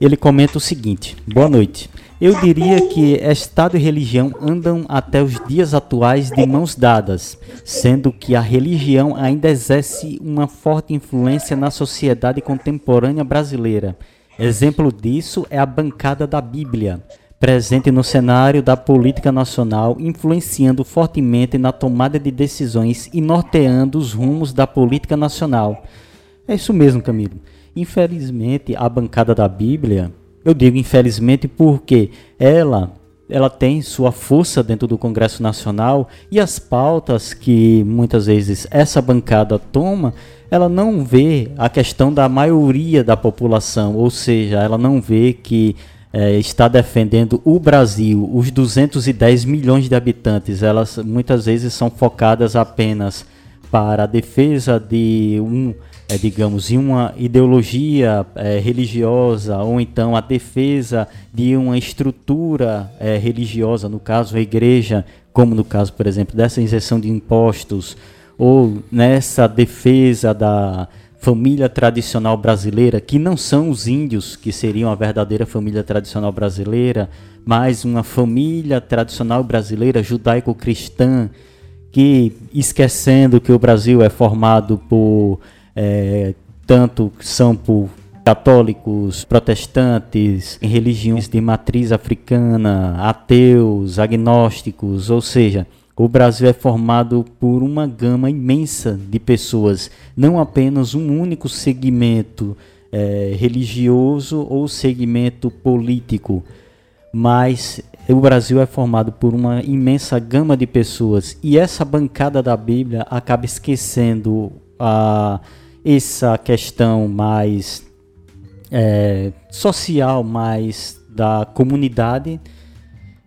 Ele comenta o seguinte: Boa noite. Eu diria que Estado e religião andam até os dias atuais de mãos dadas, sendo que a religião ainda exerce uma forte influência na sociedade contemporânea brasileira. Exemplo disso é a bancada da Bíblia, presente no cenário da política nacional, influenciando fortemente na tomada de decisões e norteando os rumos da política nacional. É isso mesmo, Camilo. Infelizmente, a bancada da Bíblia, eu digo infelizmente porque ela ela tem sua força dentro do Congresso Nacional e as pautas que muitas vezes essa bancada toma, ela não vê a questão da maioria da população, ou seja, ela não vê que é, está defendendo o Brasil, os 210 milhões de habitantes, elas muitas vezes são focadas apenas para a defesa de um, é, digamos, de uma ideologia é, religiosa ou então a defesa de uma estrutura é, religiosa, no caso a igreja, como no caso, por exemplo, dessa isenção de impostos ou nessa defesa da família tradicional brasileira, que não são os índios, que seriam a verdadeira família tradicional brasileira, mas uma família tradicional brasileira judaico-cristã, que esquecendo que o Brasil é formado por é, tanto são por católicos, protestantes, religiões de matriz africana, ateus, agnósticos, ou seja, o Brasil é formado por uma gama imensa de pessoas, não apenas um único segmento é, religioso ou segmento político, mas o Brasil é formado por uma imensa gama de pessoas. E essa bancada da Bíblia acaba esquecendo a, essa questão mais é, social, mais da comunidade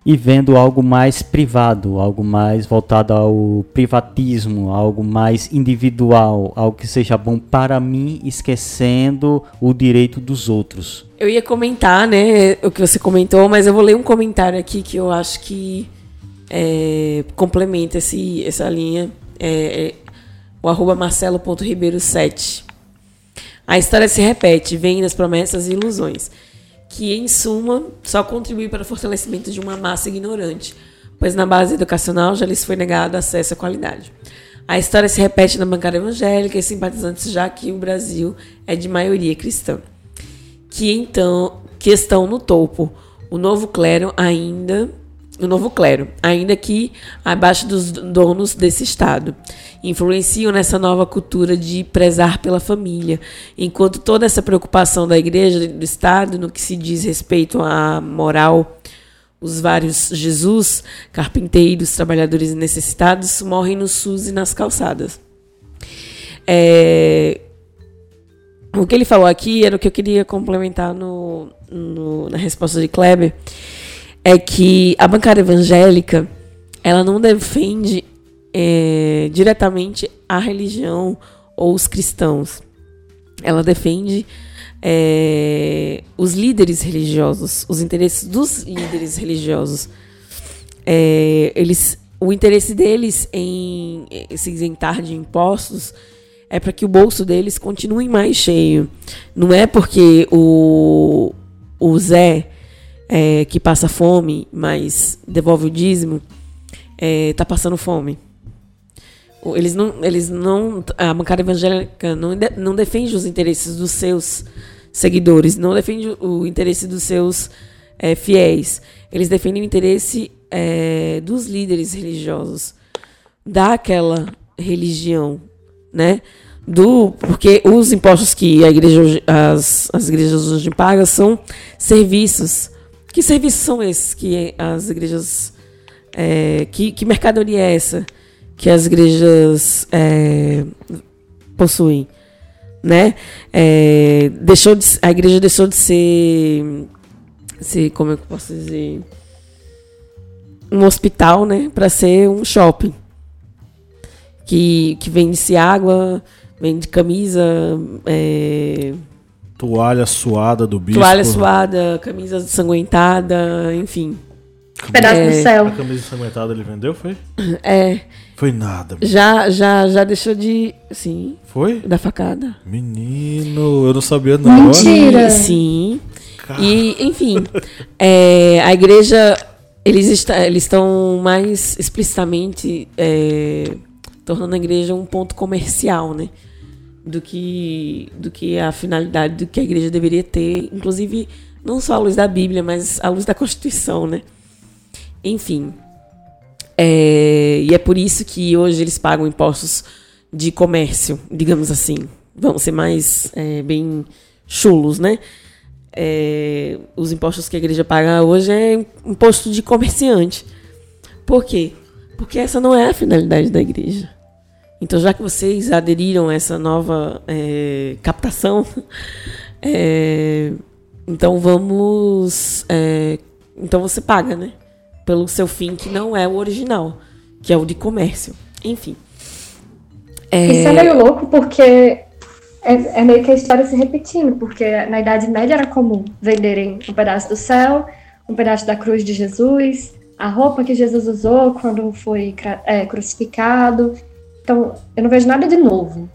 e vendo algo mais privado, algo mais voltado ao privatismo, algo mais individual, algo que seja bom para mim, esquecendo o direito dos outros. Eu ia comentar, né, o que você comentou, mas eu vou ler um comentário aqui que eu acho que é, complementa esse, essa linha. É, é, o arroba marcelo.ribeiro7. A história se repete, vem das promessas e ilusões que, em suma, só contribui para o fortalecimento de uma massa ignorante, pois na base educacional já lhes foi negado acesso à qualidade. A história se repete na bancada evangélica e simpatizantes, já que o Brasil é de maioria cristã, que então que estão no topo. O novo clero ainda o novo clero, ainda que abaixo dos donos desse Estado. Influenciam nessa nova cultura de prezar pela família, enquanto toda essa preocupação da igreja do Estado no que se diz respeito à moral, os vários Jesus, carpinteiros, trabalhadores necessitados, morrem no SUS e nas calçadas. É, o que ele falou aqui era o que eu queria complementar no, no na resposta de Kleber é que a bancada evangélica ela não defende é, diretamente a religião ou os cristãos. Ela defende é, os líderes religiosos, os interesses dos líderes religiosos. É, eles, o interesse deles em se isentar de impostos é para que o bolso deles continue mais cheio. Não é porque o, o Zé é, que passa fome, mas devolve o dízimo, está é, passando fome. Eles não, eles não, a bancada evangélica não, não defende os interesses dos seus seguidores, não defende o interesse dos seus é, fiéis. Eles defendem o interesse é, dos líderes religiosos daquela religião, né? Do, porque os impostos que a igreja, as, as igrejas hoje pagam são serviços que serviços são esses que as igrejas. É, que, que mercadoria é essa que as igrejas é, possuem? Né? É, deixou de, a igreja deixou de ser, ser. Como é eu posso dizer? Um hospital, né? Para ser um shopping. Que, que vende-se água, vende camisa. É, Toalha suada do bispo. Toalha suada, camisa sanguentada, enfim. Pedaço é, do céu. A camisa sanguentada ele vendeu, foi? É. Foi nada. Já, já, já deixou de. Sim. Foi? Da facada. Menino, eu não sabia não. Mentira. Sim. Car... E, enfim, é, a igreja, eles, está, eles estão mais explicitamente é, tornando a igreja um ponto comercial, né? Do que, do que a finalidade do que a igreja deveria ter, inclusive não só à luz da Bíblia, mas à luz da Constituição, né? Enfim. É, e é por isso que hoje eles pagam impostos de comércio, digamos assim. Vamos ser mais é, bem chulos, né? É, os impostos que a igreja paga hoje é imposto de comerciante. Por quê? Porque essa não é a finalidade da igreja. Então, já que vocês aderiram a essa nova é, captação, é, então vamos. É, então você paga, né? Pelo seu fim, que não é o original, que é o de comércio. Enfim. É... Isso é meio louco porque é, é, meio que a história se repetindo, porque na Idade Média era comum venderem um pedaço do céu, um pedaço da cruz de Jesus, a roupa que Jesus usou quando foi é, crucificado. Então, eu não vejo nada de novo,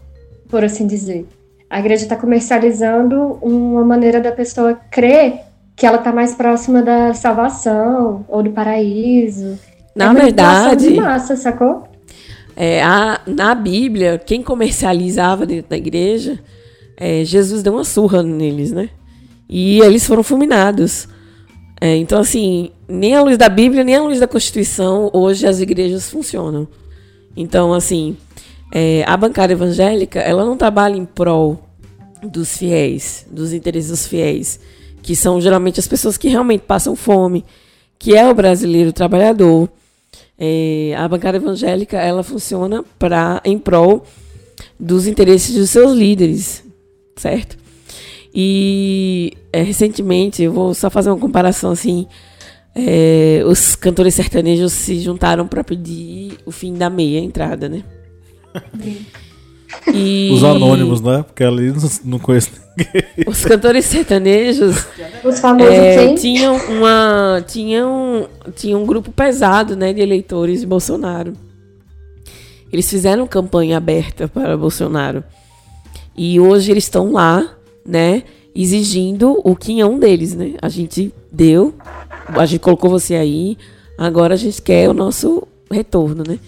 por assim dizer. A igreja está comercializando uma maneira da pessoa crer que ela está mais próxima da salvação ou do paraíso. Na é verdade. De massa, sacou? É, a, na Bíblia, quem comercializava dentro da igreja, é, Jesus deu uma surra neles, né? E eles foram fulminados. É, então, assim, nem à luz da Bíblia, nem à luz da Constituição, hoje as igrejas funcionam. Então, assim, é, a bancada evangélica, ela não trabalha em prol dos fiéis, dos interesses dos fiéis, que são geralmente as pessoas que realmente passam fome, que é o brasileiro trabalhador. É, a bancada evangélica, ela funciona para em prol dos interesses dos seus líderes, certo? E é, recentemente, eu vou só fazer uma comparação assim, é, os cantores sertanejos se juntaram para pedir o fim da meia entrada, né? E... Os anônimos, né? Porque ali não, não conheço ninguém. Os cantores sertanejos Os famosos é, tinham uma tinham tinham um grupo pesado, né, de eleitores de Bolsonaro. Eles fizeram campanha aberta para Bolsonaro. E hoje eles estão lá, né, exigindo o quinhão deles, né? A gente deu, a gente colocou você aí, agora a gente quer o nosso retorno, né?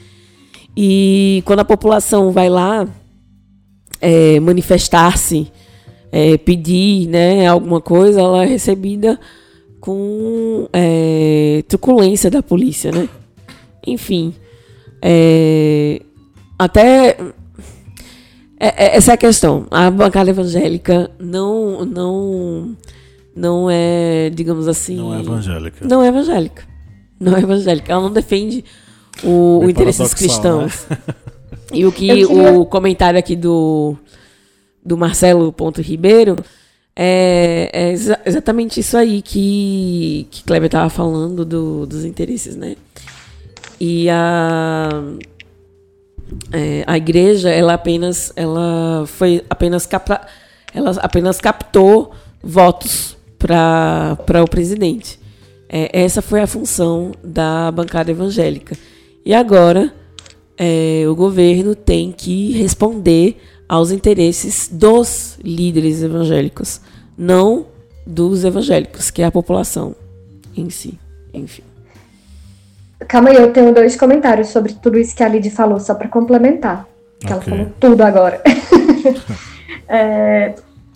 E quando a população vai lá é, manifestar-se, é, pedir né, alguma coisa, ela é recebida com é, truculência da polícia, né? Enfim, é, até é, é, essa é a questão. A bancada evangélica não, não, não é, digamos assim, não é evangélica. Não é evangélica. Não é evangélica. Ela não defende o, o interesse dos cristãos. Né? E o que queria... o comentário aqui do, do Marcelo Ponto Ribeiro é, é exa exatamente isso aí que, que Kleber estava falando do, dos interesses, né? E a, é, a igreja, ela apenas, ela foi apenas capta, ela apenas captou votos para o presidente. É, essa foi a função da bancada evangélica. E agora é, o governo tem que responder aos interesses dos líderes evangélicos, não dos evangélicos, que é a população em si. Enfim. Calma aí, eu tenho dois comentários sobre tudo isso que a Lid falou, só para complementar. Que okay. ela falou tudo agora. é,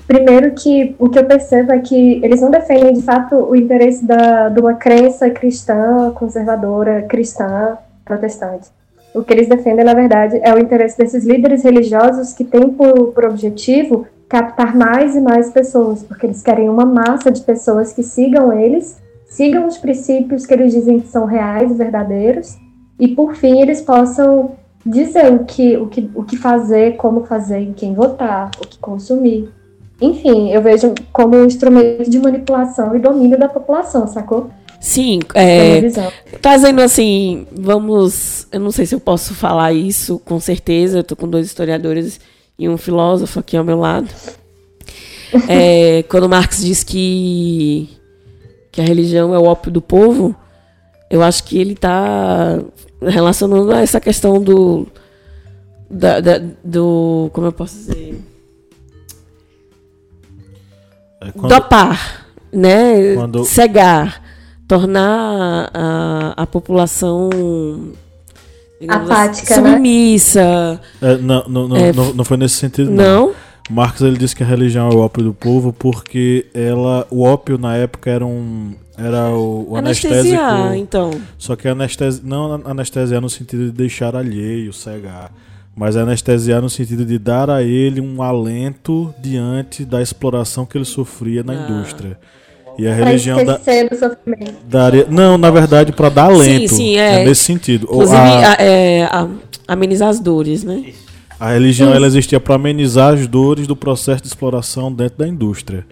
primeiro que o que eu percebo é que eles não defendem de fato o interesse da, de uma crença cristã, conservadora, cristã, protestante. O que eles defendem, na verdade, é o interesse desses líderes religiosos que têm por, por objetivo captar mais e mais pessoas, porque eles querem uma massa de pessoas que sigam eles, sigam os princípios que eles dizem que são reais e verdadeiros, e por fim eles possam dizer o que, o que, o que fazer, como fazer, em quem votar, o que consumir. Enfim, eu vejo como um instrumento de manipulação e domínio da população, sacou? Sim, é, trazendo assim, vamos, eu não sei se eu posso falar isso com certeza, eu tô com dois historiadores e um filósofo aqui ao meu lado. É, quando Marx diz que, que a religião é o ópio do povo, eu acho que ele está relacionando a essa questão do, da, da, do, como eu posso dizer, é quando, dopar, né, quando... cegar tornar a, a população assim, apática, assim, submissa. Né? É, não, não, não, é, não, não, foi nesse sentido. Não. não. Marx ele disse que a religião é o ópio do povo porque ela, o ópio na época era um era o, o anestésico. então. Só que anestesia, não anestesiar no sentido de deixar alheio, cegar, mas anestesiar no sentido de dar a ele um alento diante da exploração que ele sofria na Ah. indústria. E a Pra religião da, daria. Não, na verdade, para dar alento. Sim, sim, é. nesse sentido. Ou Inclusive, a, a- é, a- amenizar as dores, né? A religião ela existia para amenizar as dores do processo de exploração dentro da indústria.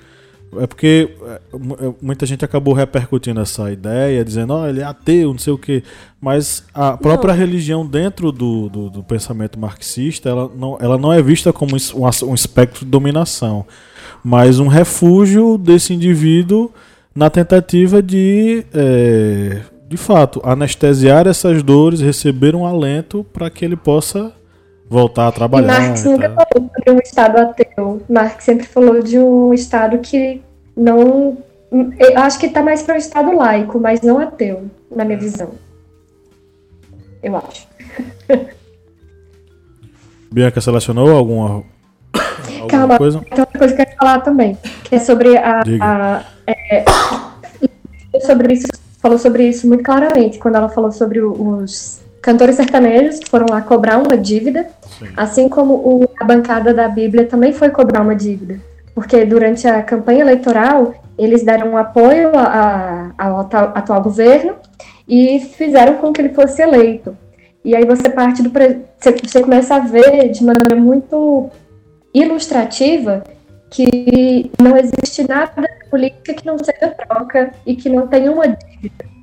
É porque é, mu- muita gente acabou repercutindo essa ideia, dizendo, ó, ele é ateu, não sei o quê. Mas a própria religião dentro do, do, do pensamento marxista, ela não, ela não é vista como um, um espectro de dominação, mas um refúgio desse indivíduo na tentativa de, é, de fato, anestesiar essas dores, receber um alento para que ele possa voltar a E trabalhar. Marx nunca tal. falou sobre um Estado ateu. Marx sempre falou de um Estado que não. Eu acho que está mais para um Estado laico, mas não ateu, na minha visão. Eu acho. Bianca selecionou alguma, alguma Calma, coisa? tem outra coisa que eu quero falar também, que é sobre a. A- é, sobre isso, falou sobre isso muito claramente, quando ela falou sobre os cantores sertanejos que foram lá cobrar uma dívida, assim como o- a bancada da Bíblia também foi cobrar uma dívida. Porque durante a campanha eleitoral, eles deram apoio ao atual, governo e fizeram com que ele fosse eleito. E aí você parte do. você começa a ver de maneira muito ilustrativa que não existe nada na política que não seja troca e que não tenha uma dívida.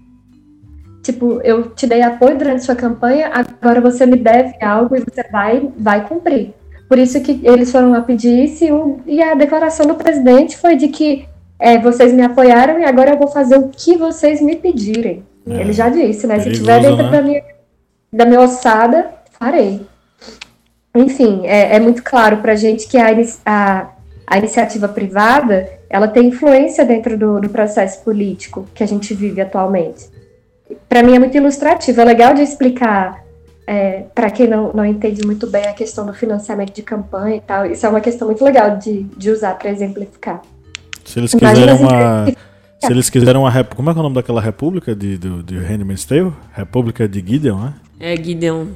Tipo, eu te dei apoio durante sua campanha, agora você me deve algo e você vai, vai cumprir. Por isso que eles foram lá pedir isso e, a declaração do presidente foi de que é, vocês me apoiaram e agora eu vou fazer o que vocês me pedirem. É. Ele já disse, né? Se Perigoso, tiver dentro né? da, minha, da minha ossada, farei. Enfim, é, é muito claro pra gente que a, a, a iniciativa privada ela tem influência dentro do, do processo político que a gente vive atualmente. Para mim é muito ilustrativo, é legal de explicar é, para quem não, não entende muito bem a questão do financiamento de campanha e tal. Isso é uma questão muito legal de, de usar para exemplificar. Se eles quiserem se- uma. Se eles quiserem uma. rep- Como é que é o nome daquela república de, do, de Handmaid's Tale? República de Gideon, né? É, Gideon.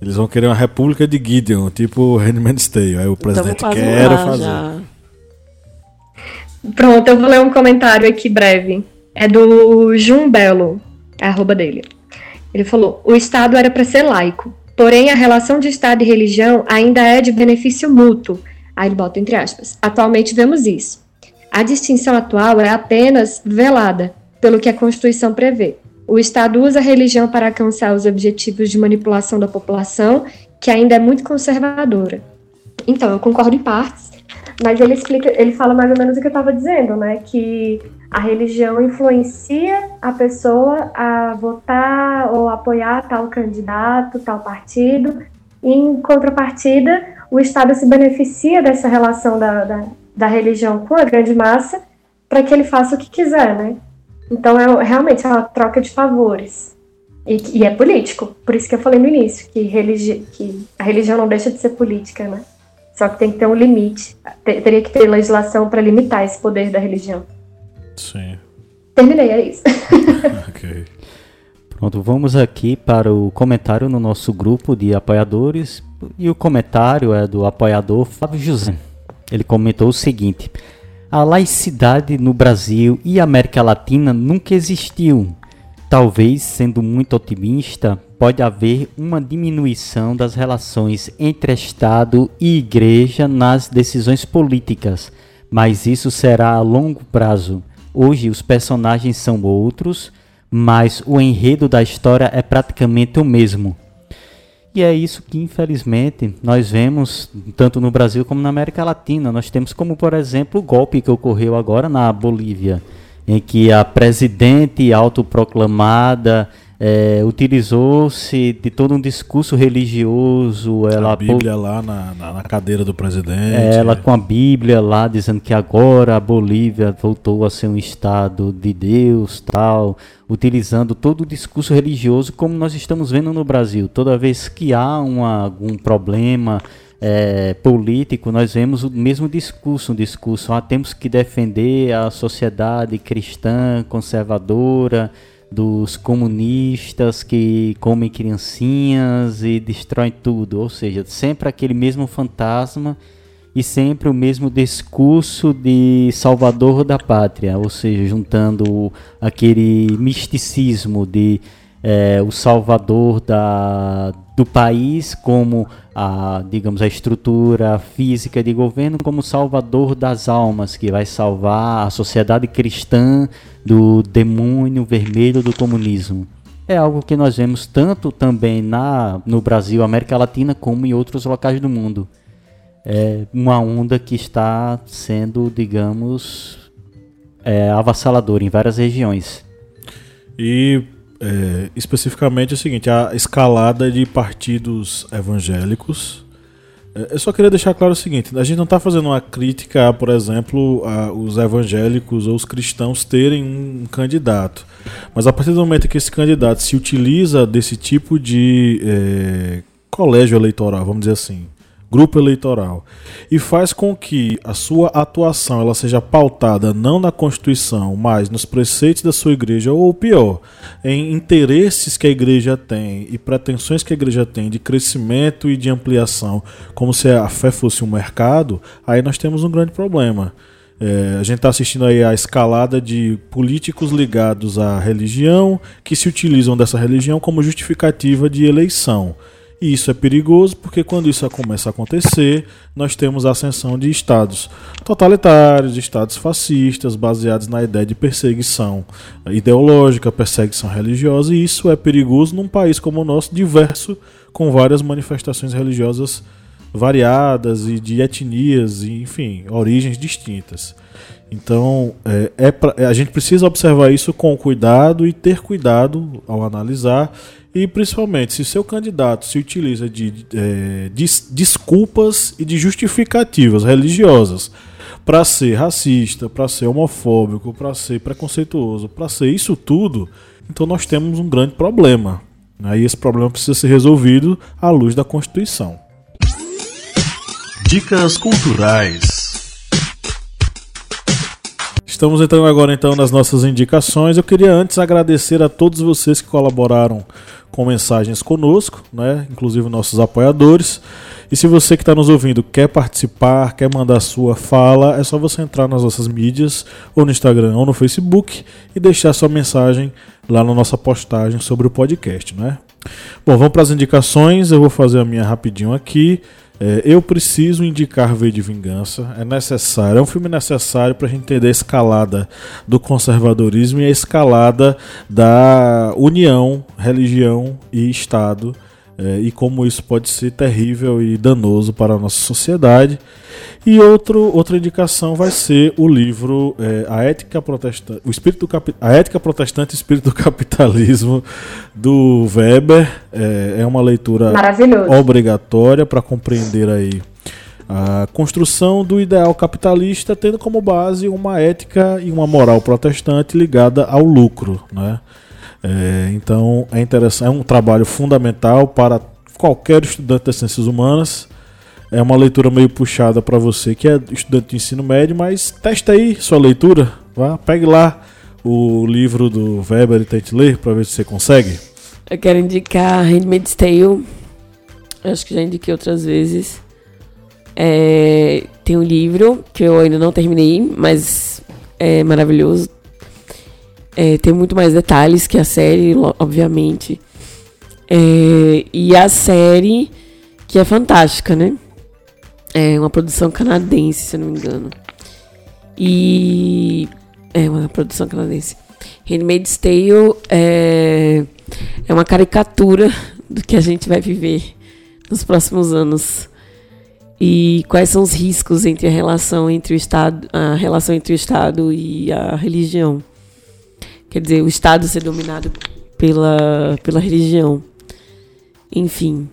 Eles vão querer uma república de Gideon, tipo Handmaid's Tale. Aí o presidente Tamo quase quer fazer. já. Pronto, eu vou ler um comentário aqui breve. É do Jun Belo, a arroba dele. Ele falou: o Estado era para ser laico, porém a relação de Estado e religião ainda é de benefício mútuo. Aí ele bota entre aspas. Atualmente vemos isso. A distinção atual é apenas velada, pelo que a Constituição prevê. O Estado usa a religião para alcançar os objetivos de manipulação da população, que ainda é muito conservadora. Então, eu concordo em partes, mas ele explica, ele fala mais ou menos o que eu estava dizendo, né? Que a religião influencia a pessoa a votar ou apoiar tal candidato, tal partido. E, em contrapartida, o Estado se beneficia dessa relação da, da, da religião com a grande massa para que ele faça o que quiser, né? Então, é realmente é uma troca de favores. E, e é político. Por isso que eu falei no início, que, religi que a religião não deixa de ser política, né? Só que tem que ter um limite. Te- Teria que ter legislação para limitar esse poder da religião. Sim. Terminei, é isso. Ok. Pronto, vamos aqui para o comentário no nosso grupo de apoiadores. E o comentário é do apoiador Flávio José. Ele comentou o seguinte: A laicidade no Brasil e América Latina nunca existiu. Talvez, sendo muito otimista, pode haver uma diminuição das relações entre Estado e Igreja nas decisões políticas, mas isso será a longo prazo. Hoje os personagens são outros, mas o enredo da história é praticamente o mesmo. E é isso que, infelizmente, nós vemos tanto no Brasil como na América Latina. Nós temos como, por exemplo, o golpe que ocorreu agora na Bolívia, em que a presidente autoproclamada eh, utilizou-se de todo um discurso religioso. Ela a Bíblia lá na, na, na cadeira do presidente. é, ela com a Bíblia lá dizendo que agora a Bolívia voltou a ser um estado de Deus, tal, utilizando todo o discurso religioso como nós estamos vendo no Brasil. Toda vez que há uma, algum problema é, político, nós vemos o mesmo discurso, um discurso, ah, temos que defender a sociedade cristã, conservadora, dos comunistas que comem criancinhas e destroem tudo, ou seja, sempre aquele mesmo fantasma e sempre o mesmo discurso de salvador da pátria, ou seja, juntando aquele misticismo de é, o salvador da, do país como a, digamos, a estrutura física de governo como salvador das almas, que vai salvar a sociedade cristã do demônio vermelho do comunismo. É algo que nós vemos tanto também na, no Brasil, América Latina, como em outros locais do mundo. É uma onda que está sendo, digamos, é, avassaladora em várias regiões. E é, especificamente é o seguinte: a escalada de partidos evangélicos. É, eu só queria deixar claro o seguinte: a gente não está fazendo uma crítica, por exemplo, a, os evangélicos ou os cristãos terem um candidato. Mas a partir do momento que esse candidato se utiliza desse tipo de é, colégio eleitoral, vamos dizer assim, grupo eleitoral e faz com que a sua atuação ela seja pautada não na Constituição, mas nos preceitos da sua igreja ou pior, em interesses que a igreja tem e pretensões que a igreja tem de crescimento e de ampliação, como se a fé fosse um mercado, aí nós temos um grande problema. É, a gente está assistindo aí a escalada de políticos ligados à religião que se utilizam dessa religião como justificativa de eleição. E isso é perigoso porque quando isso começa a acontecer, nós temos a ascensão de estados totalitários, estados fascistas, baseados na ideia de perseguição ideológica, perseguição religiosa, e isso é perigoso num país como o nosso, diverso, com várias manifestações religiosas variadas e de etnias, e, enfim, origens distintas. Então, é, é pra, a gente precisa observar isso com cuidado e ter cuidado ao analisar e principalmente, se seu candidato se utiliza de, é, de desculpas e de justificativas religiosas para ser racista, para ser homofóbico, para ser preconceituoso, para ser isso tudo, então nós temos um grande problema. Né? E esse problema precisa ser resolvido à luz da Constituição. Dicas culturais. Estamos entrando agora então nas nossas indicações. Eu queria antes agradecer a todos vocês que colaboraram com mensagens conosco, né? inclusive nossos apoiadores. E se você que está nos ouvindo quer participar, quer mandar sua fala, é só você entrar nas nossas mídias, ou no Instagram ou no Facebook, e deixar sua mensagem lá na nossa postagem sobre o podcast. Né? Bom, vamos para as indicações. Eu vou fazer a minha rapidinho aqui. É, eu preciso indicar V de Vingança. É necessário, é um filme necessário para a gente entender a escalada do conservadorismo e a escalada da união, religião e Estado é, e como isso pode ser terrível e danoso para a nossa sociedade. E outro, outra indicação vai ser o livro é, A Ética Protestante, o Espírito A Ética Protestante e o Espírito do Capitalismo do Weber. É, é uma leitura obrigatória para compreender aí a construção do ideal capitalista, tendo como base uma ética e uma moral protestante ligada ao lucro, né? É, então é interessante, é um trabalho fundamental para qualquer estudante das ciências humanas. É uma leitura meio puxada para você que é estudante de ensino médio, mas testa aí sua leitura, vá, pegue lá o livro do Weber e tente ler para ver se você consegue. Eu quero indicar Handmaid's Tale. Acho que já indiquei outras vezes. É, tem um livro que eu ainda não terminei, mas é maravilhoso. É, tem muito mais detalhes que a série, obviamente. É, e a série, que é fantástica, né? É uma produção canadense, se não me engano. E. É uma produção canadense. Handmaid's Tale é, é uma caricatura do que a gente vai viver nos próximos anos. E quais são os riscos entre a relação entre o Estado, a relação entre o Estado e a religião. Quer dizer, o Estado ser dominado pela, pela religião. Enfim,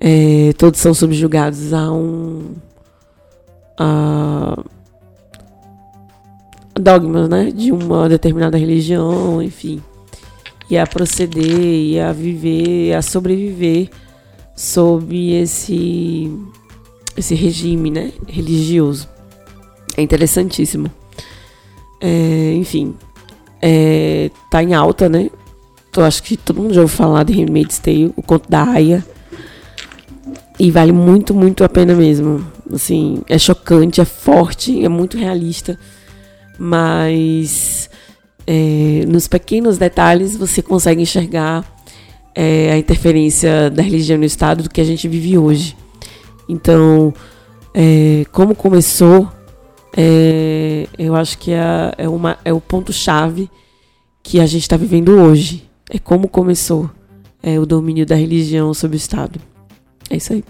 é, todos são subjugados a um. a dogmas, né? De uma determinada religião, enfim. E a proceder, e a viver, a sobreviver sob esse, esse regime, né? Religioso. É interessantíssimo. É, enfim, é, tá em alta, né? conto, acho que todo mundo já ouviu falar de Handmaid's Tale, o conto da Aya. E vale muito, muito a pena mesmo. Assim, é chocante, é forte, é muito realista. Mas é, nos pequenos detalhes você consegue enxergar é, a interferência da religião no Estado do que a gente vive hoje. Então, é, como começou, é, eu acho que é, é, uma, é o ponto-chave que a gente está vivendo hoje. É como começou é, o domínio da religião sobre o Estado. É isso aí.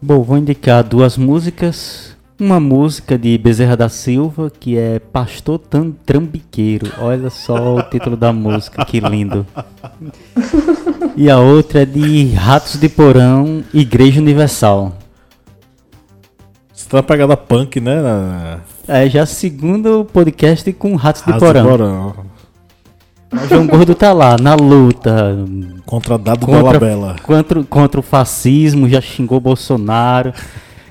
Bom, vou indicar duas músicas. Uma música de Bezerra da Silva, que é Pastor Tam- Trambiqueiro. Olha só o título da música, que lindo. E a outra é de Ratos de Porão, Igreja Universal. Você tá na pegada punk, né? É já segundo podcast com Ratos de Porão. Porão. O João Gordo tá lá, na luta, Contra Dado Contra- Dolabella. contra, contra o fascismo, já xingou Bolsonaro,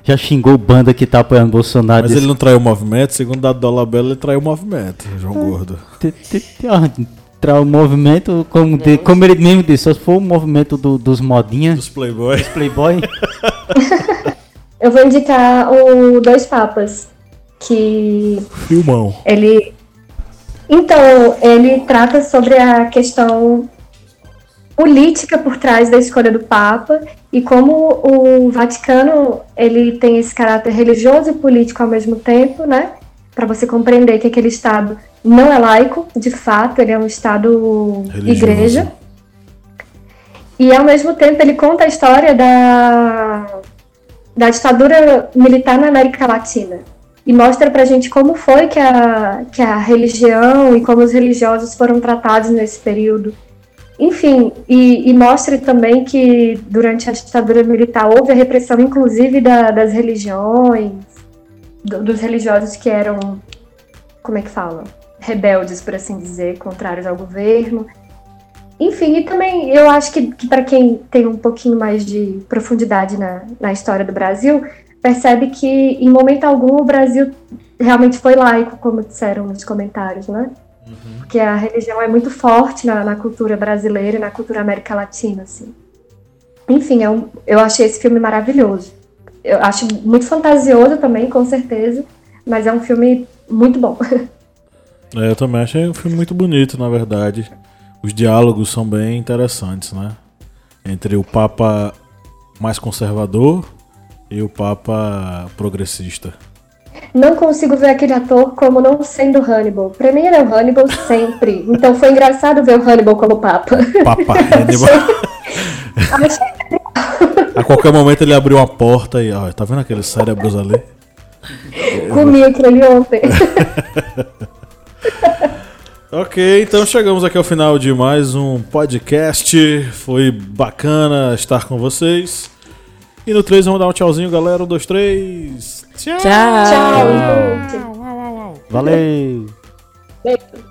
já xingou banda que tá apoiando Bolsonaro. Mas disse- ele não traiu o movimento, segundo Dado Dolabella, ele traiu o movimento, João Gordo. Te- te- te- ó, Tra o movimento, como, de- como ele mesmo disse, só se for o movimento do- dos modinhas, Dos Playboy. Playboy. Eu vou indicar o Dois Papas, que Filmão. ele. Então, ele trata sobre a questão política por trás da escolha do Papa e como o Vaticano ele tem esse caráter religioso e político ao mesmo tempo, né? Para você compreender que aquele Estado não é laico, de fato, ele é um Estado Religioso. igreja. E ao mesmo tempo ele conta a história da, da ditadura militar na América Latina e mostra pra gente como foi que a, que a religião e como os religiosos foram tratados nesse período. Enfim, e, e mostra também que durante a ditadura militar houve a repressão, inclusive, da- das religiões, do- dos religiosos que eram, como é que fala? Rebeldes, por assim dizer, contrários ao governo. Enfim, e também eu acho que, que para quem tem um pouquinho mais de profundidade na, na história do Brasil, percebe que em momento algum o Brasil realmente foi laico, como disseram nos comentários, né? Porque a religião é muito forte na, na cultura brasileira e na cultura América Latina, assim. Enfim, é um- eu achei esse filme maravilhoso. Eu acho muito fantasioso também, com certeza, mas é um filme muito bom. É, eu também achei um filme muito bonito, na verdade. Os diálogos são bem interessantes, né? Entre o Papa mais conservador e o Papa progressista. Não consigo ver aquele ator como não sendo Hannibal. Pra mim ele é o Hannibal sempre. Então foi engraçado ver o Hannibal como Papa. Papa Hannibal. A qualquer momento ele abriu uma porta e, ó, tá vendo aqueles cérebros ali? comi ali ontem. Ok, então chegamos aqui ao final de mais um podcast. Foi bacana estar com vocês. E no 3 vamos dar um tchauzinho, galera. Um, dois, três. Tchau! Tchau. Tchau. Valeu! Beijo.